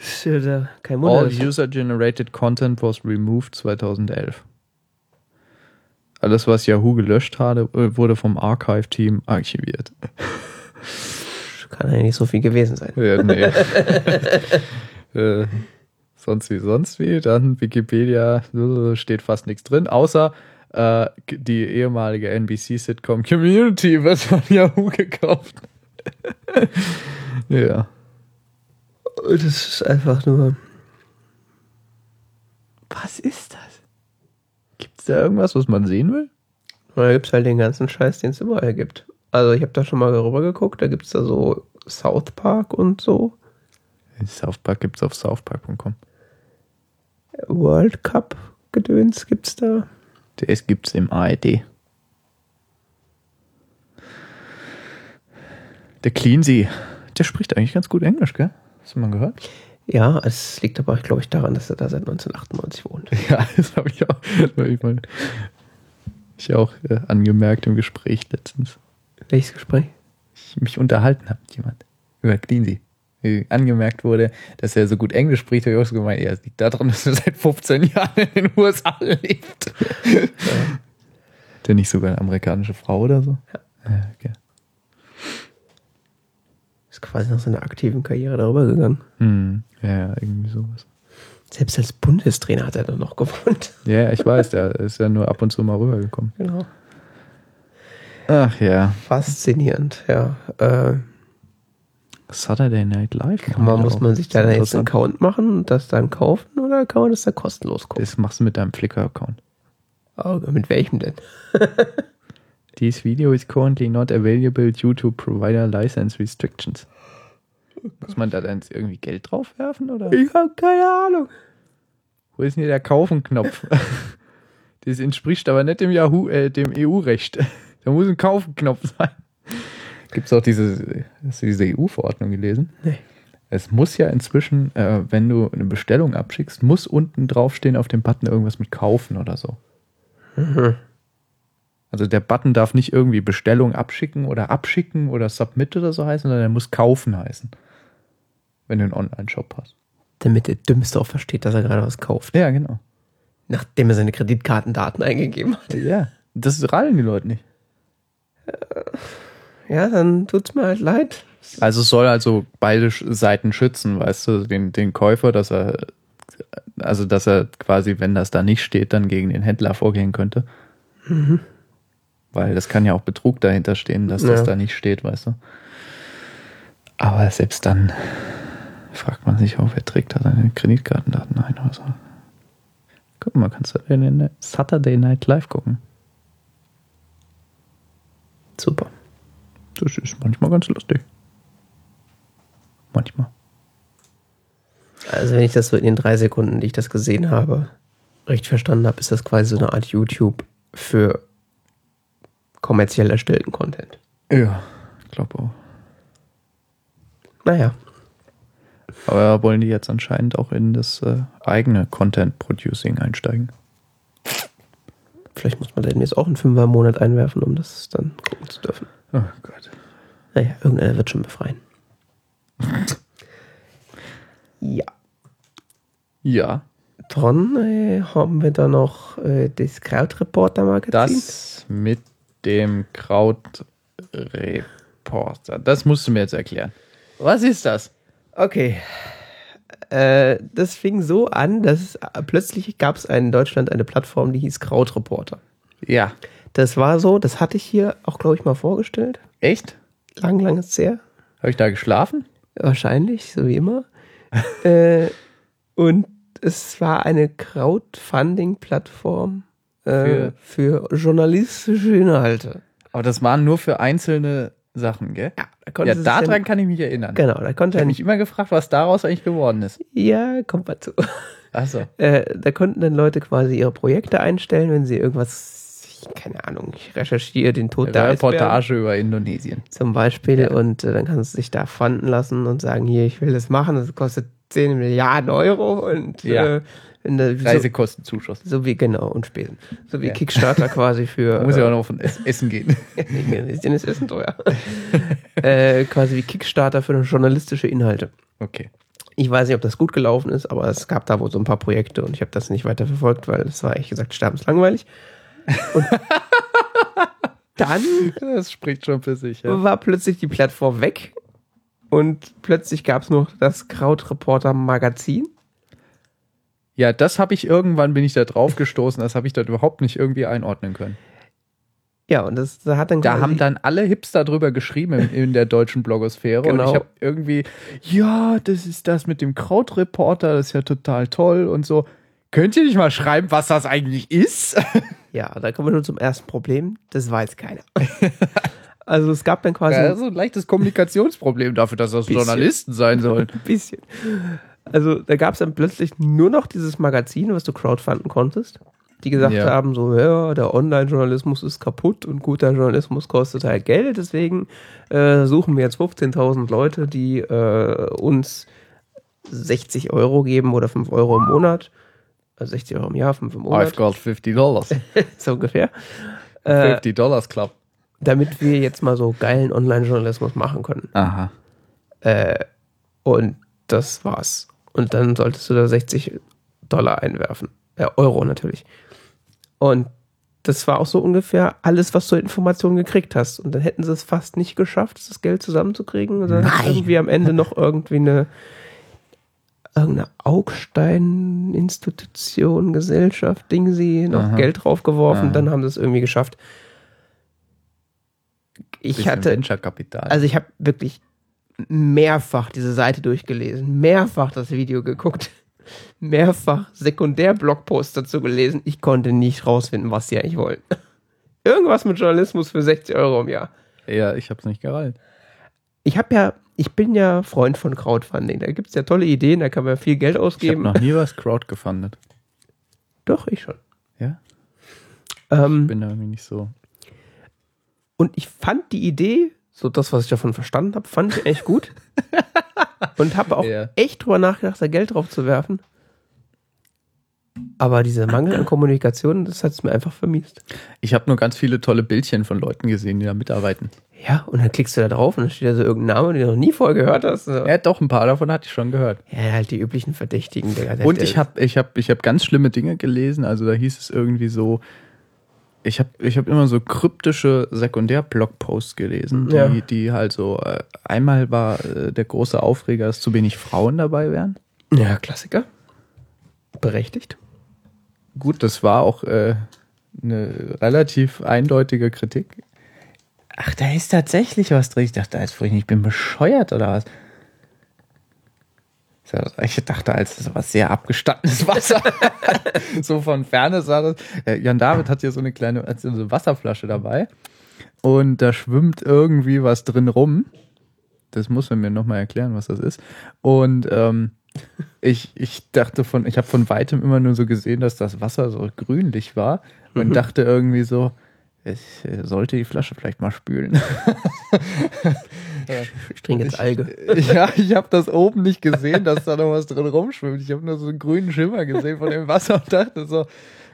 Ist ja kein Wunder. All user-generated content was removed 2011. Alles, was Yahoo gelöscht hatte, äh, wurde vom Archive-Team archiviert. Kann ja nicht so viel gewesen sein. Ja, nee. äh, sonst wie, sonst wie. Dann Wikipedia, steht fast nichts drin, außer äh, die ehemalige NBC-Sitcom Community wird von Yahoo gekauft. ja. Das ist einfach nur. Was ist das? Gibt es da irgendwas, was man sehen will? Da gibt es halt den ganzen Scheiß, den es überall gibt. Also ich habe da schon mal rüber geguckt, da gibt es da so South Park und so. South Park gibt es auf southpark.com. World Cup Gedöns gibt's da. Das gibt es im ARD. Der Cleansy, der spricht eigentlich ganz gut Englisch, gell? Hast du mal gehört? Ja, es liegt aber, glaube ich, daran, dass er da seit 1998 wohnt. Ja, das habe ich auch, hab ich mal, ich auch äh, angemerkt im Gespräch letztens. Welches Gespräch? Ich mich unterhalten habe mit jemand über Cleansy. Äh, Angemerkt wurde, dass er so gut Englisch spricht, habe ich auch so gemeint, ja, es liegt daran, dass er seit 15 Jahren in den USA lebt. Der nicht sogar eine amerikanische Frau oder so? Ja, okay. Ist quasi nach seiner aktiven Karriere darüber gegangen. Hm, ja, ja, irgendwie sowas. Selbst als Bundestrainer hat er dann noch gewohnt. Ja, ja, ich weiß, der ist ja nur ab und zu mal rübergekommen. Genau. Ach ja. Faszinierend, ja. Äh, Saturday Night Live. kann man, muss man sich da jetzt einen. Account machen und das dann kaufen oder kann man das dann kostenlos gucken? Das machst du mit deinem Flickr-Account. Oh, mit welchem denn? This video is currently not available due to provider license restrictions. Muss man da dann irgendwie Geld drauf werfen oder? Ich habe keine Ahnung. Wo ist denn hier der Kaufen-Knopf? das entspricht aber nicht dem Yahoo, äh, dem EU-Recht. Da muss ein Kaufen-Knopf sein. Gibt es auch diese, hast du diese EU-Verordnung gelesen? Nee. Es muss ja inzwischen, äh, wenn du eine Bestellung abschickst, muss unten draufstehen auf dem Button irgendwas mit kaufen oder so. Mhm. Also der Button darf nicht irgendwie Bestellung abschicken oder abschicken oder Submit oder so heißen, sondern er muss kaufen heißen. Wenn du einen Online-Shop hast. Damit der Dümmste auch versteht, dass er gerade was kauft. Ja, genau. Nachdem er seine Kreditkartendaten eingegeben hat. Ja. Das radeln die Leute nicht. Ja, dann tut's mir halt leid. Also es soll also beide Seiten schützen, weißt du, den, den Käufer, dass er, also dass er quasi, wenn das da nicht steht, dann gegen den Händler vorgehen könnte. Weil das kann ja auch Betrug dahinter stehen, dass das Ja. da nicht steht, weißt du. Aber selbst dann fragt man sich auch, wer trägt da seine Kreditkartendaten ein oder so. Guck mal, kannst du in der Saturday Night Live gucken. Super. Das ist manchmal ganz lustig. Manchmal. Also wenn ich das so in den drei Sekunden, die ich das gesehen habe, recht verstanden habe, ist das quasi so eine Art YouTube für kommerziell erstellten Content. Ja, ich glaube auch. Naja, Aber wollen die jetzt anscheinend auch in das äh, eigene Content Producing einsteigen? vielleicht muss man da demnächst auch einen Fünfer im Monat einwerfen, um das dann gucken zu dürfen. Oh Gott. Naja, irgendeiner wird schon befreien. ja. Ja, Dann äh, haben wir da noch äh, das Krautreporter-Magazin. das mit dem Krautreporter. Das musst du mir jetzt erklären. Was ist das? Okay. Äh, das fing so an, dass äh, plötzlich gab es in Deutschland eine Plattform, die hieß Krautreporter. Ja. Das war so, das hatte ich hier auch, glaube ich, mal vorgestellt. Echt? Lang, lang ist her. Habe ich da geschlafen? Wahrscheinlich, so wie immer. äh, und es war eine Crowdfunding-Plattform äh, für journalistische Inhalte. Aber das waren nur für einzelne Sachen, gell? da Ja, konnte sich daran dann- kann ich mich erinnern. Genau, da konnte Ich habe mich immer gefragt, was daraus eigentlich geworden ist. ja, kommt mal zu. Achso. Äh, da konnten dann Leute quasi ihre Projekte einstellen, wenn sie irgendwas, ich- keine Ahnung, ich recherchiere den Tod der Eisbären Reportage über Indonesien. zum Beispiel Ja. und äh, dann kannst du dich da fanden lassen und sagen, hier, ich will das machen, das kostet 10 Milliarden Euro und Ja. äh, der, so, Reisekostenzuschuss. so wie, genau, und Spesen. So wie Ja. Kickstarter quasi für muss ja auch äh, noch von Ess- Essen gehen. ist das Essen teuer? äh, quasi wie Kickstarter für journalistische Inhalte. Okay. Ich weiß nicht, ob das gut gelaufen ist, aber es gab da wohl so ein paar Projekte und ich habe das nicht weiter verfolgt, weil es war ehrlich gesagt sterbenslangweilig. Und dann Das spricht schon für sich, ja. war plötzlich die Plattform weg und plötzlich gab es noch das Krautreporter Magazin. Ja, das habe ich irgendwann bin ich da drauf gestoßen, das habe ich dort überhaupt nicht irgendwie einordnen können. Ja, und das da hat dann Da haben dann alle Hipster drüber geschrieben in, in der deutschen Blogosphäre und Genau. ich habe irgendwie, ja, das ist das mit dem Krautreporter, das ist ja total toll und so. Könnt ihr nicht mal schreiben, was das eigentlich ist? ja, da kommen wir schon zum ersten Problem. Das weiß keiner. also es gab dann quasi Ja, so ein leichtes Kommunikationsproblem dafür, dass das Bisschen. Journalisten sein sollen. ein bisschen. Also da gab es dann plötzlich nur noch dieses Magazin, was du crowdfunden konntest, die gesagt Ja. haben, so, ja, der Online-Journalismus ist kaputt und guter Journalismus kostet halt Geld, deswegen äh, suchen wir jetzt 15.000 Leute, die äh, uns 60 Euro geben oder 5 Euro im Monat. Also 60 Euro im Jahr, 5 im Monat, I've got 50 Dollars. so ungefähr. Äh, 50 Dollars Club. damit wir jetzt mal so geilen Online-Journalismus machen können. Aha. Äh, und das war's. Und dann solltest du da 60 Dollar einwerfen. Äh, Euro natürlich. Und das war auch so ungefähr alles, was du Informationen gekriegt hast. Und dann hätten sie es fast nicht geschafft, das Geld zusammenzukriegen. Und dann Nein. irgendwie am Ende noch irgendwie eine irgendeine Augstein-Institution, Gesellschaft, Ding sie, noch Aha. Geld draufgeworfen. Aha. Dann haben sie es irgendwie geschafft. Ich Bisschen hatte, Venture-Kapital. also ich habe wirklich mehrfach diese Seite durchgelesen, mehrfach das Video geguckt. mehrfach Sekundär-Blogpost dazu gelesen. Ich konnte nicht rausfinden, was sie eigentlich wollen. Irgendwas mit Journalismus für 60 Euro im Jahr. Ja, ich hab's nicht gereilt. Ich habe ja, ich bin ja Freund von Crowdfunding. Da gibt es ja tolle Ideen, da kann man viel Geld Ich habe ausgeben. noch nie was Crowd gefundet. Doch, ich schon. Ja? Ähm, Bin da irgendwie nicht so. Und ich fand die Idee, so das, was ich davon verstanden habe, fand ich echt gut. und habe auch Ja. echt drüber nachgedacht, da Geld drauf zu werfen. Aber dieser Mangel an Kommunikation, das hat es mir einfach vermiest. Ich habe nur ganz viele tolle Bildchen von Leuten gesehen, die da mitarbeiten. Ja, und dann klickst du da drauf und dann steht da so irgendein Name, den du noch nie vorher gehört hast. Ja, doch, ein paar davon hatte ich schon gehört. Ja, halt die üblichen Verdächtigen. Der, Und ich habe ich hab, ich hab ganz schlimme Dinge gelesen. Also da hieß es irgendwie so, ich habe ich hab immer so kryptische Sekundär-Blogposts gelesen, die, Ja. die halt so, äh, einmal war äh, der große Aufreger, dass zu wenig Frauen dabei wären. Ja, Klassiker. Berechtigt. Gut, das war auch äh, eine relativ eindeutige Kritik. Ach, da ist tatsächlich was drin. Ich dachte, als vorhin, ich bin bescheuert oder was? Ich dachte, als das war sehr abgestandenes Wasser. so von Ferne sah das. Äh, Jan David hat hier so eine kleine so eine Wasserflasche dabei. Und da schwimmt irgendwie was drin rum. Das muss man mir nochmal erklären, was das ist. Und ähm, ich, ich dachte von, ich habe von weitem immer nur so gesehen, dass das Wasser so grünlich war und Mhm. dachte irgendwie so, ich äh, sollte die Flasche vielleicht mal spülen. Ich trinke jetzt Alge. ja, ich habe das oben nicht gesehen, dass da noch was drin rumschwimmt. Ich habe nur so einen grünen Schimmer gesehen von dem Wasser und dachte so,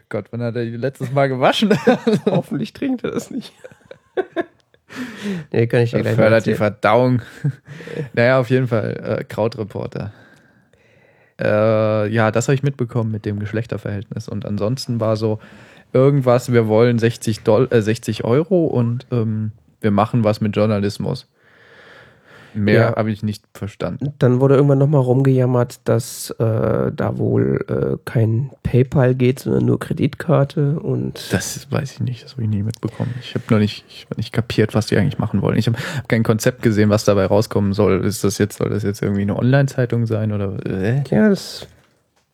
Gott, wann hat er die letztes Mal gewaschen? Hoffentlich trinkt er das nicht. nee, kann ich dir Das gleich fördert die. Verdauung. naja, auf jeden Fall, äh, Krautreporter. Äh, ja, das habe ich mitbekommen mit dem Geschlechterverhältnis. Und ansonsten war so irgendwas, wir wollen 60, Doll äh, 60 Euro und ähm, wir machen was mit Journalismus. Mehr Ja. habe ich nicht verstanden. Dann wurde irgendwann nochmal rumgejammert, dass äh, da wohl äh, kein PayPal geht, sondern nur Kreditkarte und Das weiß ich nicht, das habe ich nie mitbekommen. Ich habe noch nicht, ich hab nicht kapiert, was die eigentlich machen wollen. Ich habe kein Konzept gesehen, was dabei rauskommen soll. Ist das jetzt, soll das jetzt irgendwie eine Online-Zeitung sein oder äh? ja, das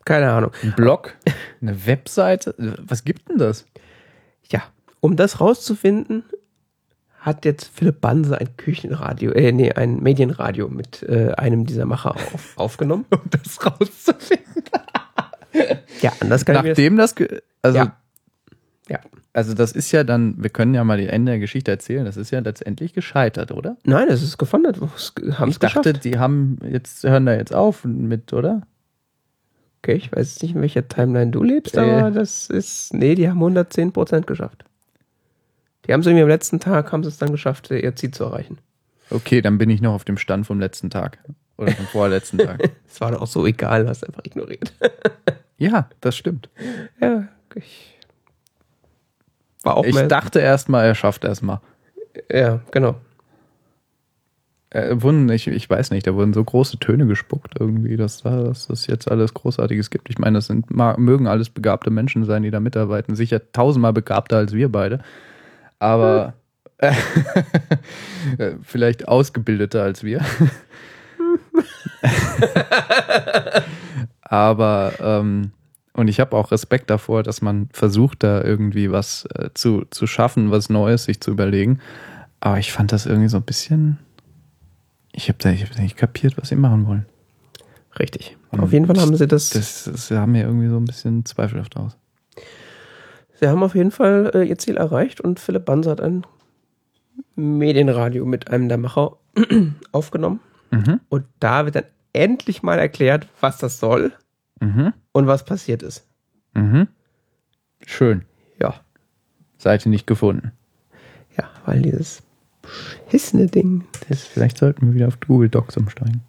keine Ahnung. ein Blog? Eine Webseite? Was gibt denn das? Ja, um das rauszufinden, hat jetzt Philipp Banse ein Küchenradio, äh, nee, ein Medienradio mit äh, einem dieser Macher auf, aufgenommen. Um das rauszufinden. Ja, anders kann ich Nachdem das, ge- also, Ja. Ja. also das ist ja dann, wir können ja mal die Ende der Geschichte erzählen, das ist ja letztendlich gescheitert, oder? Nein, es ist gefunden, haben es Ich dachte, geschafft. die haben, jetzt hören da jetzt auf mit, oder? Okay, ich weiß nicht, in welcher Timeline du lebst, Äh. aber das ist, nee, die haben 110% geschafft. Die haben es irgendwie am letzten Tag, haben es dann geschafft, ihr Ziel zu erreichen. Okay, dann bin ich noch auf dem Stand vom letzten Tag. Oder vom vorletzten Tag. Es war doch auch so egal, hast einfach ignoriert. Ja, das stimmt. ja, ich war auch Ich mal, dachte erst mal, er schafft erst mal. ja, genau. Äh, wurden, ich, ich weiß nicht, da wurden so große Töne gespuckt irgendwie, dass, da- dass das jetzt alles Großartiges gibt. Ich meine, das sind, mögen alles begabte Menschen sein, die da mitarbeiten. Sicher tausendmal begabter als wir beide. Aber äh, vielleicht ausgebildeter als wir. Aber ähm, und ich habe auch Respekt davor, dass man versucht, da irgendwie was äh, zu, zu schaffen, was Neues sich zu überlegen. Aber ich fand das irgendwie so ein bisschen. Ich habe da ich hab nicht kapiert, was sie machen wollen. Richtig. Und auf jeden Fall haben sie das, Das, das haben mir irgendwie so ein bisschen zweifelhaft aus. Sie haben auf jeden Fall äh, ihr Ziel erreicht und Philipp Banse hat ein Medienradio mit einem der Macher aufgenommen. Mhm. Und da wird dann endlich mal erklärt, was das soll Mhm. und was passiert ist. Mhm. Schön. Ja, Seite nicht gefunden. ja, weil dieses beschissene Ding, Das, vielleicht sollten wir wieder auf Google Docs umsteigen.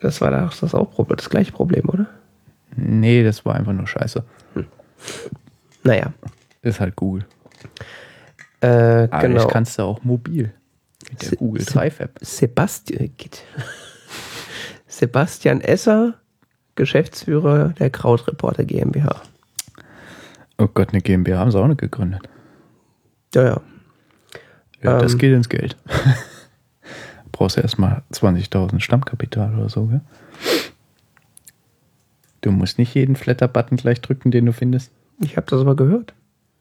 das war da das auch das gleiche Problem, oder? Nee, das war einfach nur scheiße. Naja, Ist halt Google. äh, Aber genau. ich kannst du auch mobil. Mit der Se- Google Drive App. Sebastian, geht. Sebastian Esser, Geschäftsführer der Krautreporter GmbH. Oh Gott, eine GmbH haben sie auch nicht gegründet. Ja, ja. Ja, das Ähm. geht ins Geld. Brauchst du erstmal 20.000 Stammkapital oder so, gell? Du musst nicht jeden Flatter-Button gleich drücken, den du findest. Ich habe das aber gehört.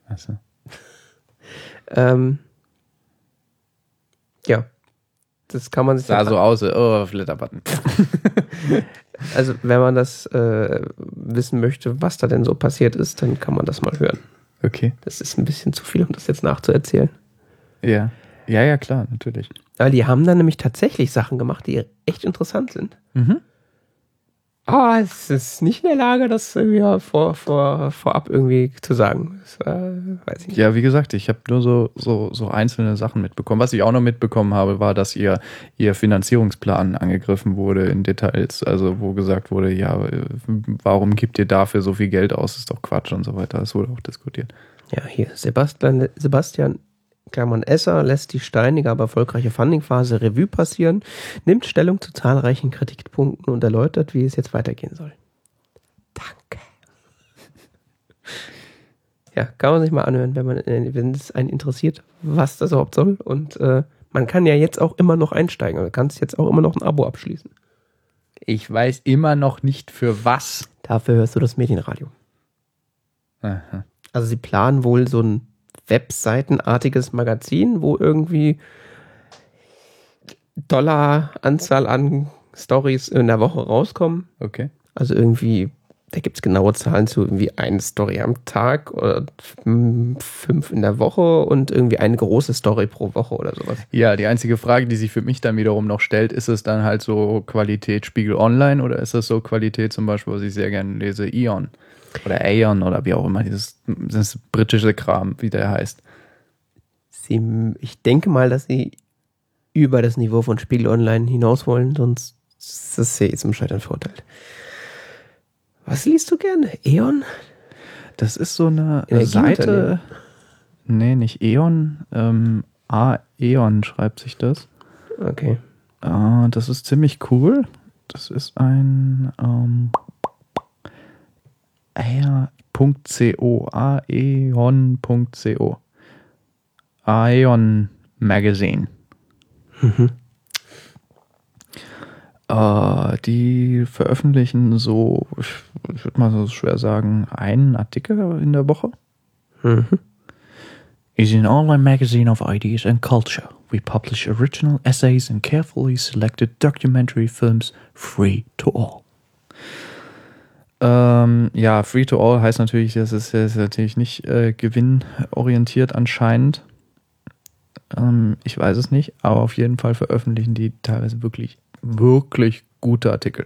Achso. Ähm, ja. Das kann man sich Sah so aus, oh, Flatter-Button. Also, wenn man das äh, wissen möchte, was da denn so passiert ist, dann kann man das mal hören. Okay. Das ist ein bisschen zu viel, um das jetzt nachzuerzählen. Ja. Ja, ja, klar, natürlich. Aber die haben dann nämlich tatsächlich Sachen gemacht, die echt interessant sind. Mhm. Aber es ist nicht in der Lage, das irgendwie vor, vor, vorab irgendwie zu sagen. Das, äh, weiß ich nicht. Ja, wie gesagt, ich habe nur so, so, so einzelne Sachen mitbekommen. Was ich auch noch mitbekommen habe, war, dass ihr, ihr Finanzierungsplan angegriffen wurde in Details. Also wo gesagt wurde, ja, warum gibt ihr dafür so viel Geld aus? ist doch Quatsch und so weiter. Das wurde auch diskutiert. Ja, hier, Sebastian, Sebastian Klammern Esser lässt die steinige, aber erfolgreiche Fundingphase Revue passieren, nimmt Stellung zu zahlreichen Kritikpunkten und erläutert, wie es jetzt weitergehen soll. Danke. Ja, kann man sich mal anhören, wenn man, wenn es einen interessiert, was das überhaupt soll. Und äh, man kann ja jetzt auch immer noch einsteigen. Du kannst jetzt auch immer noch ein Abo abschließen. Ich weiß immer noch nicht für was. Dafür hörst du das Medienradio. Aha. Also sie planen wohl so ein Webseitenartiges Magazin, wo irgendwie Dollaranzahl an Stories in der Woche rauskommen. Okay. Also irgendwie, da gibt es genaue Zahlen zu irgendwie eine Story am Tag oder fünf in der Woche und irgendwie eine große Story pro Woche oder sowas. Ja, die einzige Frage, die sich für mich dann wiederum noch stellt, ist es dann halt so Qualität Spiegel Online oder ist es so Qualität zum Beispiel, was ich sehr gerne lese, Ion? Oder Aeon oder wie auch immer, dieses, dieses britische Kram, wie der heißt. Sie, ich denke mal, dass sie über das Niveau von Spiegel Online hinaus wollen, sonst ist das ja zum Scheitern verurteilt. Was liest du gerne? Eon? Das ist so eine. Seite. Nee, nicht Eon. Ähm, Aeon schreibt sich das. Okay. Ah, das ist ziemlich cool. Das ist ein ähm, aeon.co. aeon.co. Aeon Magazine. Äh, die veröffentlichen so, ich, würde mal so schwer sagen, einen Artikel in der Woche. Mhm. is an online magazine of ideas and culture. We publish original essays and carefully selected documentary films free to all. Ähm, ja, free to all heißt natürlich, das ist, das ist natürlich nicht äh, gewinnorientiert anscheinend. Ähm, ich weiß es nicht, aber auf jeden Fall veröffentlichen die teilweise wirklich, wirklich gute Artikel.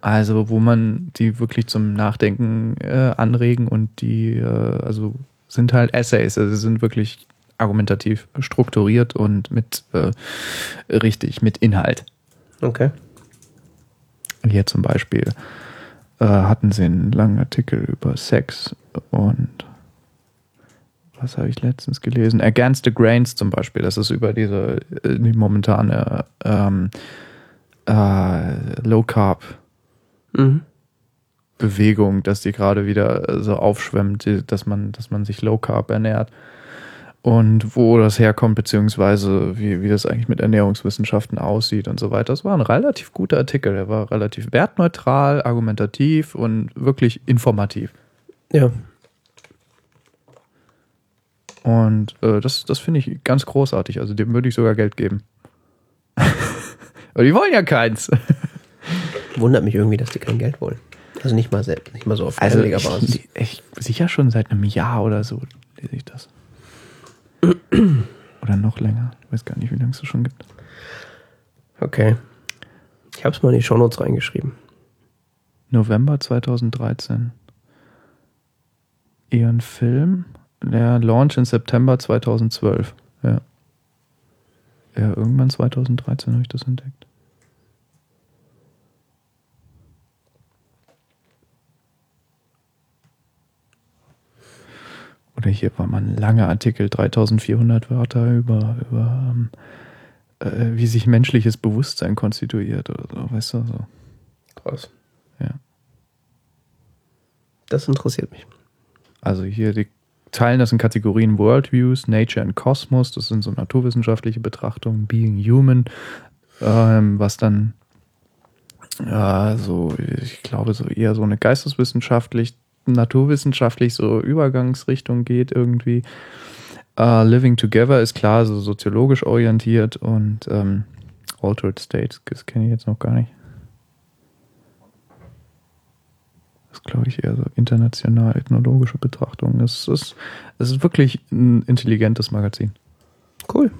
Also, wo man die wirklich zum Nachdenken äh, anregen und die, äh, also sind halt Essays, also sie sind wirklich argumentativ strukturiert und mit äh, richtig, mit Inhalt. Okay. Hier zum Beispiel äh, hatten sie einen langen Artikel über Sex und was habe ich letztens gelesen? Against the Grains zum Beispiel. Das ist über diese äh, die momentane ähm, äh, Low Carb Mhm. Bewegung, dass die gerade wieder so aufschwemmt, dass man, dass man sich Low Carb ernährt. Und wo das herkommt, beziehungsweise wie, wie das eigentlich mit Ernährungswissenschaften aussieht und so weiter. Das war ein relativ guter Artikel. Der war relativ wertneutral, argumentativ und wirklich informativ. Ja. Und äh, das, das finde ich ganz großartig. Also dem würde ich sogar Geld geben. Aber die wollen ja keins. Wundert mich irgendwie, dass die kein Geld wollen. Also nicht mal selbst, nicht mal so auf Also freiwilliger Basis. ich, ich, sicher schon seit einem Jahr oder so lese ich das. oder noch länger. Ich weiß gar nicht, wie lange es das schon gibt. Okay. Ich habe es mal in die Shownotes reingeschrieben. November 2013. Eher Film. Der Launch in September 2012. Ja. Ja, irgendwann 2013 habe ich das entdeckt. Oder hier war mal ein langer Artikel, 3400 Wörter über, über ähm, äh, wie sich menschliches Bewusstsein konstituiert oder so, weißt du? So. Krass. Ja. Das interessiert mich. Also hier, die teilen das in Kategorien Worldviews, Nature and Cosmos, das sind so naturwissenschaftliche Betrachtungen, Being Human, ähm, was dann Ja, so, ich glaube, so eher so eine geisteswissenschaftlich, naturwissenschaftlich so Übergangsrichtung geht irgendwie. Uh, Living Together ist klar, so soziologisch orientiert und ähm, Altered States, das kenne ich jetzt noch gar nicht. Glaube ich eher so international ethnologische Betrachtung. Es ist, es ist wirklich ein intelligentes Magazin. Cool.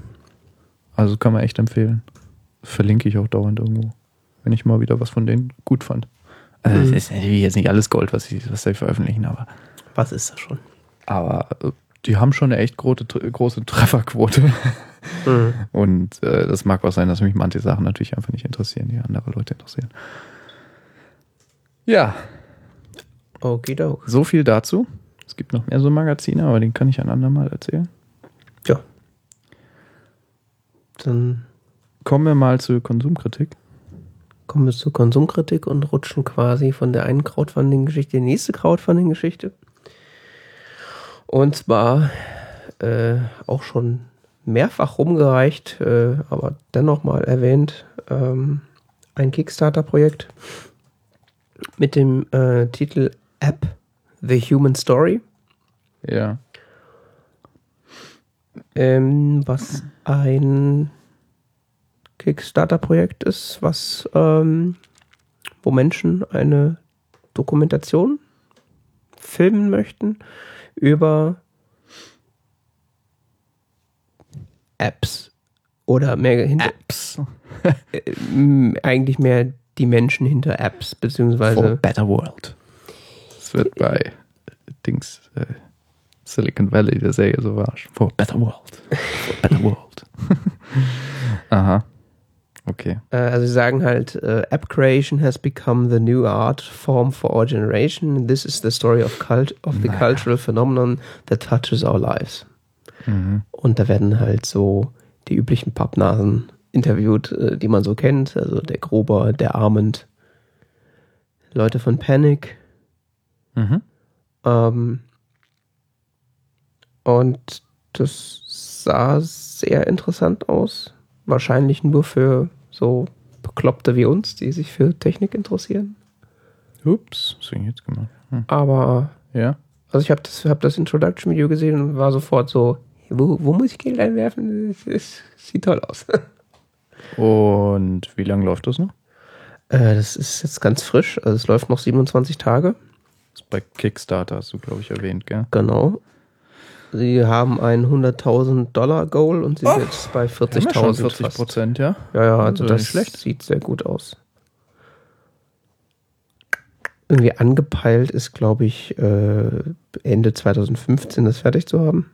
Also kann man echt empfehlen. Verlinke ich auch dauernd irgendwo, wenn ich mal wieder was von denen gut fand. Also Mhm. es ist natürlich jetzt nicht alles Gold, was sie, was sie veröffentlichen, aber, Was ist das schon? aber äh, die haben schon eine echt große, große Trefferquote. Mhm. Und äh, das mag was sein, dass mich manche Sachen natürlich einfach nicht interessieren, die andere Leute interessieren. Ja, Okidoki. so viel dazu. Es gibt noch mehr so Magazine, aber den kann ich ein andermal erzählen. Ja. Dann Kommen wir mal zur Konsumkritik. kommen wir zur Konsumkritik und rutschen quasi von der einen Crowdfunding-Geschichte in die nächste Crowdfunding-Geschichte. Und zwar äh, auch schon mehrfach rumgereicht, äh, aber dennoch mal erwähnt, ähm, ein Kickstarter-Projekt mit dem äh, Titel App The Human Story, Ja. ähm, was ein Kickstarter-Projekt ist, was ähm, wo Menschen eine Dokumentation filmen möchten über Apps oder mehr hinter, Apps. äh, eigentlich mehr die Menschen hinter Apps For beziehungsweise Better World. Das wird bei Dings äh, Silicon Valley der Serie so war. For Better World. For Better World. Aha. Okay. Äh, also sie sagen halt, äh, App creation has become the new art form for our generation. This is the story of, cult of the Naja. cultural phenomenon that touches our lives. Mhm. Und da werden halt so die üblichen Pappnasen interviewt, äh, die man so kennt. Also der Grober, der Armand, Leute von Panic. Mhm. Ähm, und das sah sehr interessant aus. Wahrscheinlich nur für so Bekloppte wie uns, die sich für Technik interessieren. Ups, was ich jetzt gemacht? Hm. Aber, Ja. also ich habe das, hab das Introduction-Video gesehen und war sofort so, wo, wo muss ich Geld einwerfen? Es sieht toll aus. Und wie lange läuft das noch? Äh, das ist jetzt ganz frisch, also es läuft noch 27 Tage. Bei Kickstarter, hast du, glaube ich, erwähnt, gell? Genau. Sie haben ein 100.000 Dollar Goal und sind jetzt bei 40.000. 40 fast. Prozent, ja? Ja, ja, also Also das schlecht. sieht sehr gut aus. Irgendwie angepeilt ist, glaube ich, äh, Ende 2015 das fertig zu haben.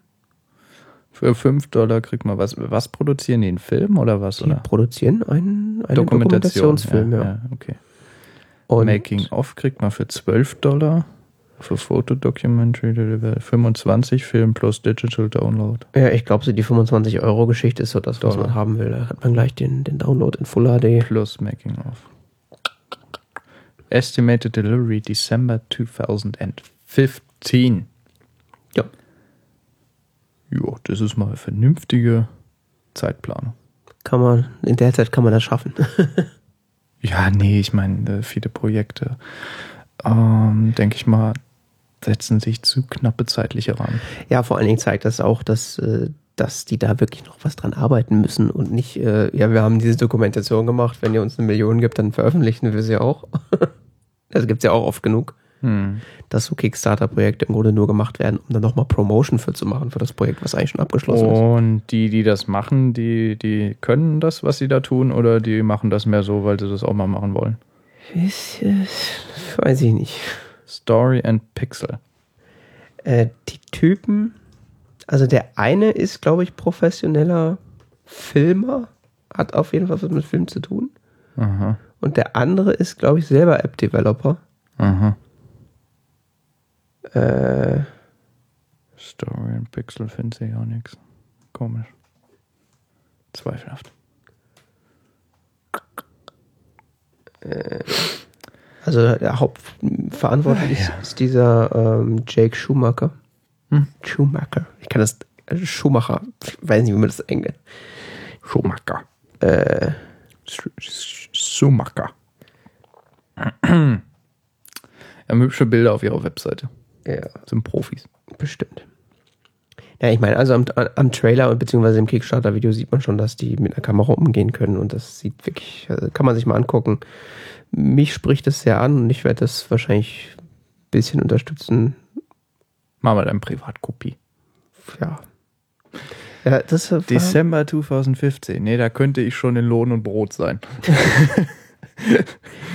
Für 5 Dollar kriegt man was. Was produzieren die? Einen Film oder was? Die Oder? produzieren einen, einen Dokumentation. Dokumentationsfilm, ja. ja. okay. Und Making of kriegt man für 12 Dollar. Für Fotodocumentary 25 Film plus Digital Download. ja, ich glaube, so die 25-Euro-Geschichte ist so das, was Dollar. man haben will. Da hat man gleich den, den Download in Full HD. Plus Making of. Estimated Delivery December 2015. Ja. Jo, das ist mal eine vernünftige Zeitplanung. Kann man, in der Zeit kann man das schaffen. Ja, nee, ich meine, äh, viele Projekte, ähm, denke ich mal, setzen sich zu knappe zeitliche Rahmen. Ja, vor allen Dingen zeigt das auch, dass, äh, dass die da wirklich noch was dran arbeiten müssen und nicht, äh, ja, wir haben diese Dokumentation gemacht, wenn ihr uns eine Million gibt, dann veröffentlichen wir sie auch. das gibt's ja auch oft genug, Hm. dass so Kickstarter-Projekte im Grunde nur gemacht werden, um dann nochmal Promotion für zu machen, für das Projekt, was eigentlich schon abgeschlossen ist. Und die, die das machen, die, die können das, was sie da tun, oder die machen das mehr so, weil sie das auch mal machen wollen? Ich, weiß ich nicht. Story and Pixel. Äh, die Typen, also der eine ist, glaube ich, professioneller Filmer, hat auf jeden Fall was mit Film zu tun. Aha, Und der andere ist, glaube ich, selber App-Developer. aha. Äh, Story and Pixel finde ich auch nichts. Komisch. Zweifelhaft. Also der Hauptverantwortliche ah, ja. ist dieser ähm, Jake Schumacher. Hm? Schumacher. Ich kann das also Schumacher. Ich weiß nicht, wie man das englisch. Schumacher. Äh, Schumacher. Wir haben hübsche Bilder auf ihrer Webseite. Ja. Sind Profis. Bestimmt. Ja, ich meine, also am, am Trailer beziehungsweise im Kickstarter-Video sieht man schon, dass die mit einer Kamera umgehen können und das sieht wirklich, also kann man sich mal angucken. Mich spricht das sehr an und ich werde das wahrscheinlich ein bisschen unterstützen. Machen wir dann Privatkopie. Ja. Ja, das Dezember 2015. Nee, da könnte ich schon in Lohn und Brot sein.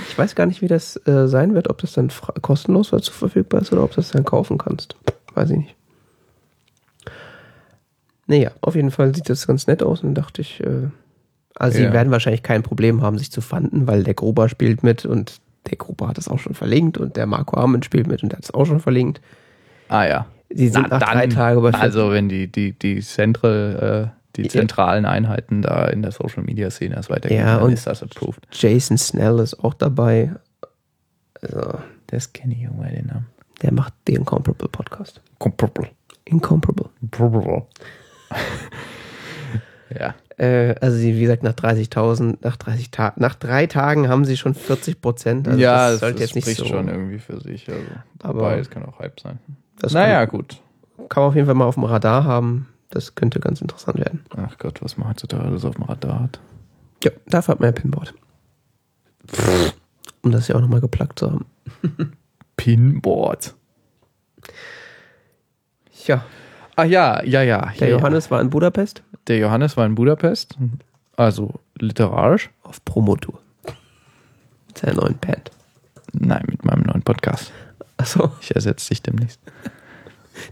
ich weiß gar nicht, wie das äh, sein wird, ob das dann kostenlos dazu verfügbar ist oder ob du das dann kaufen kannst. Weiß ich nicht. Naja, auf jeden Fall sieht das ganz nett aus und dachte ich, äh, also Ja. sie werden wahrscheinlich kein Problem haben, sich zu fanden, weil der Gruber spielt mit und der Gruber hat es auch schon verlinkt und der Marco Arment spielt mit und der hat es auch schon verlinkt. Ah ja. Sie sind Na nach drei Tagen bei Also wenn die, die, die, Central, äh, die zentralen Einheiten da in der Social Media Szene das weitergehen, Ja, dann ist das approved. Jason Snell ist auch dabei. Also, Das kenne ich irgendwann den Namen. der macht den Incomparable Podcast. Comparable. Incomparable. Comparable. ja. Äh, also sie, wie gesagt, nach 30.000, nach 30 Tagen, nach drei Tagen haben sie schon 40 Prozent. Also ja, das jetzt nicht spricht so. schon irgendwie für sich. Also, Aber- wobei, es kann auch Hype sein. Das naja, kann, gut. kann man auf jeden Fall mal auf dem Radar haben. Das könnte ganz interessant werden. Ach Gott, was man heutzutage alles auf dem Radar hat. Ja, dafür hat man ja Pinboard. Um das ja auch nochmal geplagt zu haben. Pinboard. Ja, Ach ja, ja, ja. der ja, Johannes war in Budapest. Der Johannes war in Budapest. Also literarisch. auf Promotour. Mit seiner neuen Band. Nein, mit meinem neuen Podcast. Achso, Ich ersetze dich demnächst.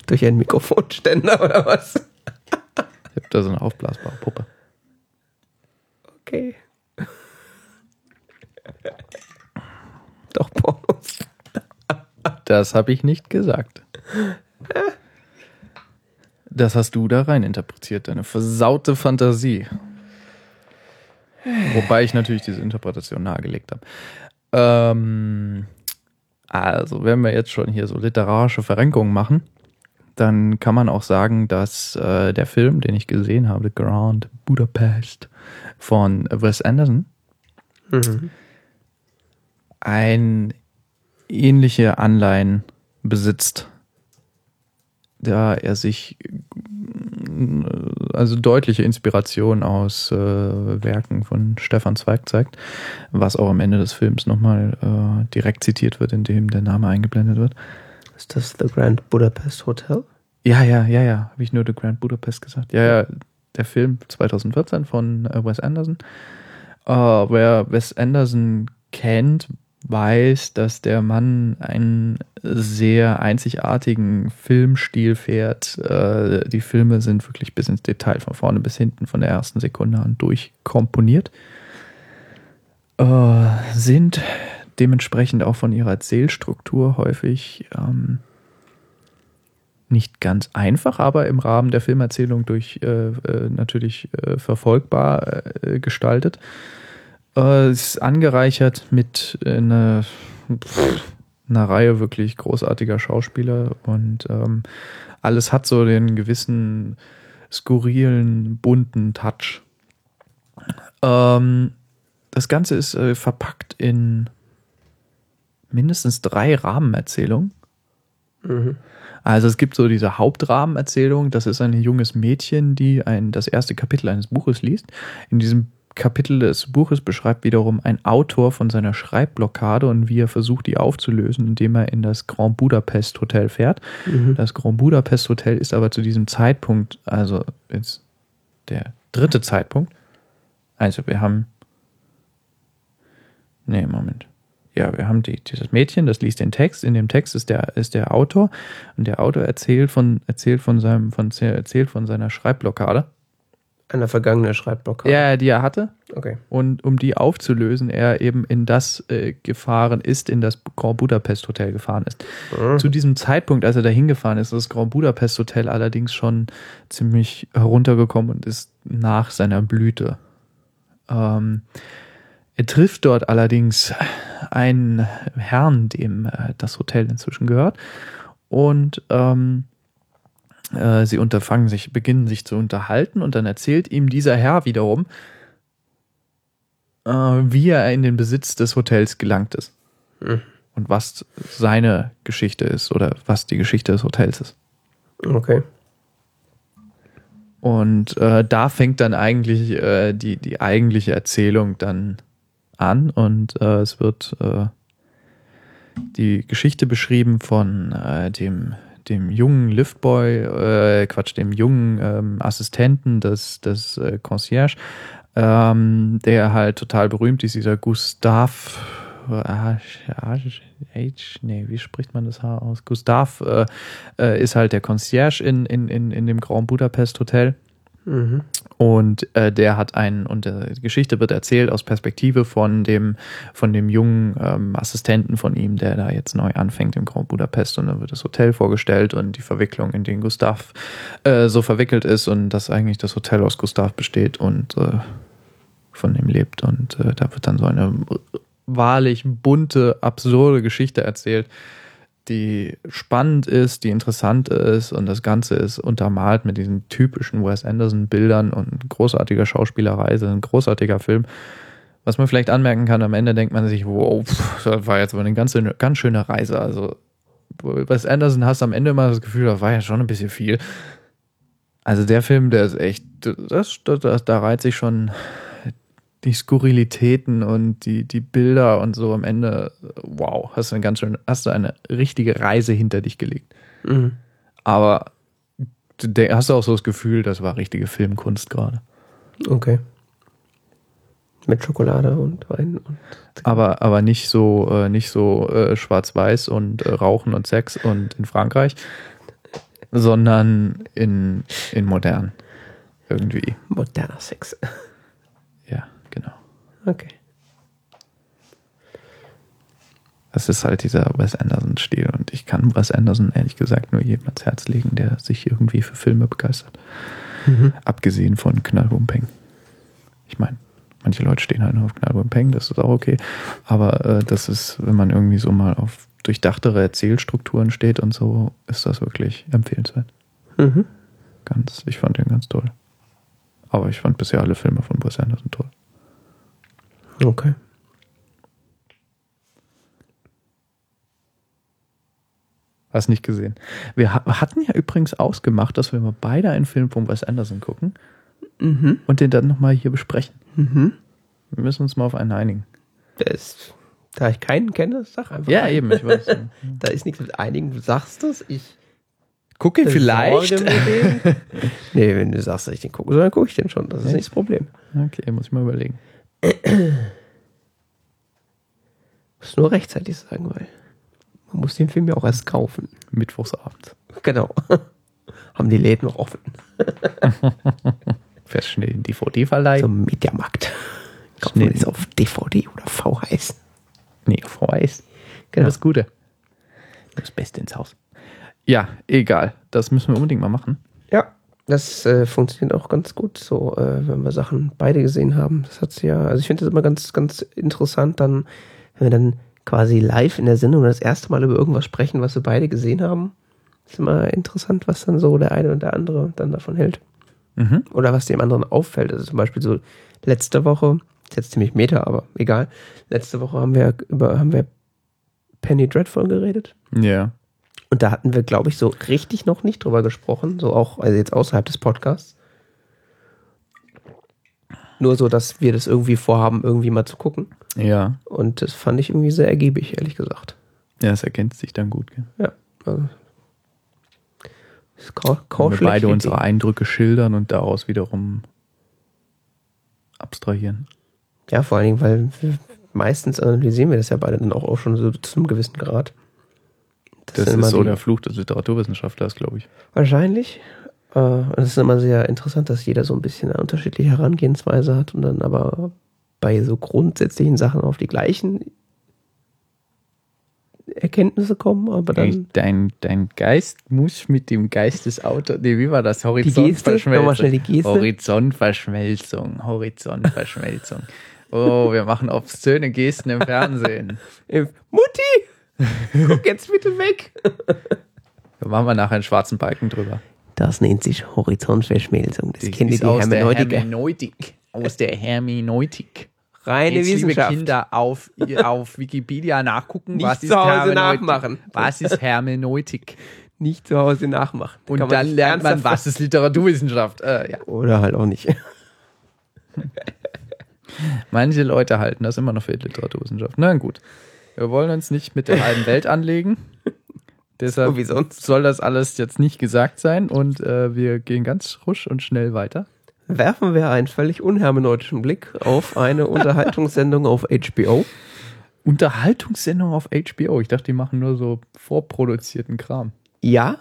durch einen Mikrofonständer oder was? Ich habe da so eine aufblasbare Puppe. Okay. Doch, Pornos. Das habe ich nicht gesagt. Das hast du da rein interpretiert, deine versaute Fantasie. Wobei ich natürlich diese Interpretation nahegelegt habe. Ähm, also, wenn wir jetzt schon hier so literarische Verrenkungen machen, dann kann man auch sagen, dass äh, der Film, den ich gesehen habe, Grand Budapest von Wes Anderson, Mhm. ein ähnliche Anleihen besitzt, da er sich also deutliche Inspiration aus äh, Werken von Stefan Zweig zeigt, was auch am Ende des Films nochmal äh, direkt zitiert wird, indem der Name eingeblendet wird. Ist das The Grand Budapest Hotel? Ja, ja, ja, ja, habe ich nur The Grand Budapest gesagt. Ja, ja, der Film 2014 von äh, Wes Anderson. Äh, wer Wes Anderson kennt, weiß, dass der Mann einen sehr einzigartigen Filmstil fährt. Äh, die Filme sind wirklich bis ins Detail, von vorne bis hinten, von der ersten Sekunde an durchkomponiert. Äh, sind dementsprechend auch von ihrer Erzählstruktur häufig ähm, nicht ganz einfach, aber im Rahmen der Filmerzählung durch äh, äh, natürlich äh, verfolgbar äh, gestaltet. Äh, es ist angereichert mit äh, einer, pff, einer Reihe wirklich großartiger Schauspieler und ähm, alles hat so den gewissen skurrilen, bunten Touch. Ähm, das Ganze ist äh, verpackt in mindestens drei Rahmenerzählungen. Mhm. Also es gibt so diese Hauptrahmenerzählung, das ist ein junges Mädchen, die ein, das erste Kapitel eines Buches liest. In diesem Kapitel des Buches beschreibt wiederum ein Autor von seiner Schreibblockade und wie er versucht, die aufzulösen, indem er in das Grand Budapest Hotel fährt. Mhm. Das Grand Budapest Hotel ist aber zu diesem Zeitpunkt, also jetzt der dritte Zeitpunkt. Also wir haben. Nee, Moment. Ja, wir haben die, dieses Mädchen, das liest den Text. In dem Text ist der, ist der Autor und der Autor erzählt von, erzählt von seinem, von, erzählt von seiner Schreibblockade. Eine vergangene Schreibblockade. Ja, die er hatte. Okay. Und um die aufzulösen, er eben in das äh, gefahren ist, in das Grand Budapest Hotel gefahren ist. Mhm. Zu diesem Zeitpunkt, als er da hingefahren ist, ist das Grand Budapest Hotel allerdings schon ziemlich heruntergekommen und ist nach seiner Blüte. Ähm, er trifft dort allerdings einen Herrn, dem äh, das Hotel inzwischen gehört. Und ähm, äh, sie unterfangen sich, beginnen sich zu unterhalten und dann erzählt ihm dieser Herr wiederum, äh, wie er in den Besitz des Hotels gelangt ist. Mhm. und was seine Geschichte ist oder was die Geschichte des Hotels ist. Okay. Und äh, da fängt dann eigentlich äh, die, die eigentliche Erzählung dann an und äh, es wird äh, die Geschichte beschrieben von äh, dem, dem jungen Liftboy, äh, Quatsch, dem jungen ähm, Assistenten des, des äh, Concierge, ähm, der halt total berühmt ist, dieser Gustav. H, nee, wie spricht man das H aus? Gustav äh, äh, ist halt der Concierge in, in, in, in dem Grand Budapest Hotel. Und äh, der hat einen, und äh, die Geschichte wird erzählt aus Perspektive von dem, von dem jungen ähm, Assistenten von ihm, der da jetzt neu anfängt im Grand Budapest. Und dann wird das Hotel vorgestellt und die Verwicklung, in den Gustav äh, so verwickelt ist und dass eigentlich das Hotel aus Gustav besteht und äh, von ihm lebt. Und äh, da wird dann so eine wahrlich bunte, absurde Geschichte erzählt, die spannend ist, die interessant ist und das Ganze ist untermalt mit diesen typischen Wes Anderson-Bildern und großartiger Schauspielerei. Das ein großartiger Film. Was man vielleicht anmerken kann, am Ende denkt man sich, wow, das war jetzt aber eine ganz, ganz schöne Reise. Also Wes Anderson hast am Ende immer das Gefühl, das war ja schon ein bisschen viel. Also der Film, der ist echt, das, das, da reiht sich schon die Skurrilitäten und die, die Bilder und so am Ende, wow, hast du eine ganz schön, hast du eine richtige Reise hinter dich gelegt. Mhm. Aber hast du auch so das Gefühl, das war richtige Filmkunst gerade. Okay. Mit Schokolade und Wein und. Aber, aber nicht so, äh, nicht so äh, schwarz-weiß und äh, Rauchen und Sex und in Frankreich, sondern in, in modern. Irgendwie. Moderner Sex. Ja, genau. Okay. Das ist halt dieser Wes Anderson-Stil. Und ich kann Wes Anderson ehrlich gesagt nur jedem ans Herz legen, der sich irgendwie für Filme begeistert. Mhm. Abgesehen von Knallbum Peng. Ich meine, manche Leute stehen halt nur auf Knallbum Peng, das ist auch okay. Aber äh, das ist, wenn man irgendwie so mal auf durchdachtere Erzählstrukturen steht und so, ist das wirklich empfehlenswert. Mhm. Ganz, ich fand den ganz toll. Aber ich fand bisher alle Filme von Wes Anderson toll. Okay. Hast nicht gesehen. Wir ha- hatten ja übrigens ausgemacht, dass wir mal beide einen Film von Wes Anderson gucken Mhm. und den dann nochmal hier besprechen. Mhm. Wir müssen uns mal auf einen einigen. Das, da ich keinen kenne, sag einfach. Ja, eben, ich weiß. Da ist nichts mit einigen. Du sagst es, ich. Guck ihn vielleicht. nee, wenn du sagst, dass ich den gucke, dann gucke ich den schon. Das ist nicht das Problem. Okay, muss ich mal überlegen. Muss nur rechtzeitig sagen, weil man muss den Film ja auch erst kaufen. Mittwochsabend. Genau. Haben die Läden noch offen. Fährst schnell in DVD-Verleih. Zum Mediamarkt. Kauft man das auf DVD oder VHS. Nee, VHS. Genau. Das Gute. Das Beste ins Haus. Ja, egal. Das müssen wir unbedingt mal machen. Ja, das äh, funktioniert auch ganz gut, so äh, wenn wir Sachen beide gesehen haben. Das hat's ja, also ich finde das immer ganz, ganz interessant, dann, wenn wir dann quasi live in der Sendung das erste Mal über irgendwas sprechen, was wir beide gesehen haben. Ist immer interessant, was dann so der eine und der andere dann davon hält. Mhm. Oder was dem anderen auffällt. Also zum Beispiel so letzte Woche, ist jetzt ziemlich Meta, aber egal. Letzte Woche haben wir über, haben wir Penny Dreadful geredet. Ja. Und da hatten wir, glaube ich, so richtig noch nicht drüber gesprochen, so auch, also jetzt außerhalb des Podcasts. Nur so, dass wir das irgendwie vorhaben, irgendwie mal zu gucken. Ja. Und das fand ich irgendwie sehr ergiebig, ehrlich gesagt. Ja, es ergänzt sich dann gut. Gell? Ja. Also, ist kau- Wenn wir beide unsere die- Eindrücke schildern und daraus wiederum abstrahieren. Ja, vor allen Dingen, weil wir, meistens analysieren wir das ja beide dann auch, auch schon so zu einem gewissen Grad. Das, immer ist so der Fluch des Literaturwissenschaftlers, glaube ich. Wahrscheinlich. Äh, und es ist immer sehr interessant, dass jeder so ein bisschen eine unterschiedliche Herangehensweise hat und dann aber bei so grundsätzlichen Sachen auf die gleichen Erkenntnisse kommen, aber dann Dein, dein Geist muss mit dem Geist des Autors, nee, wie war das? Geste. Horizontverschmelzung, Horizontverschmelzung. Oh, wir machen obszöne Gesten im Fernsehen. Mutti, guck jetzt bitte weg. Da machen wir nachher einen schwarzen Balken drüber. Das nennt sich Horizontverschmelzung. Das kennen die, ist die aus der Hermeneutiker. Hermeneutik. Aus der Hermeneutik. Reine Jetzt, liebe Wissenschaft. Kinder, auf, auf Wikipedia nachgucken, Nicht was ist zu Hause Hermeneutik. nachmachen. Was ist Hermeneutik? Nicht zu Hause nachmachen. Und Kann dann lernt man, was ist Literaturwissenschaft. Äh, ja. Oder halt auch nicht. Manche Leute halten das immer noch für Literaturwissenschaft. Na gut. Wir wollen uns nicht mit der halben Welt anlegen. Deshalb So wie sonst. soll das alles jetzt nicht gesagt sein und äh, wir gehen ganz rusch und schnell weiter. Werfen wir einen völlig unhermeneutischen Blick auf eine Unterhaltungssendung auf HBO. Unterhaltungssendung auf HBO. Ich dachte, die machen nur so vorproduzierten Kram. Ja,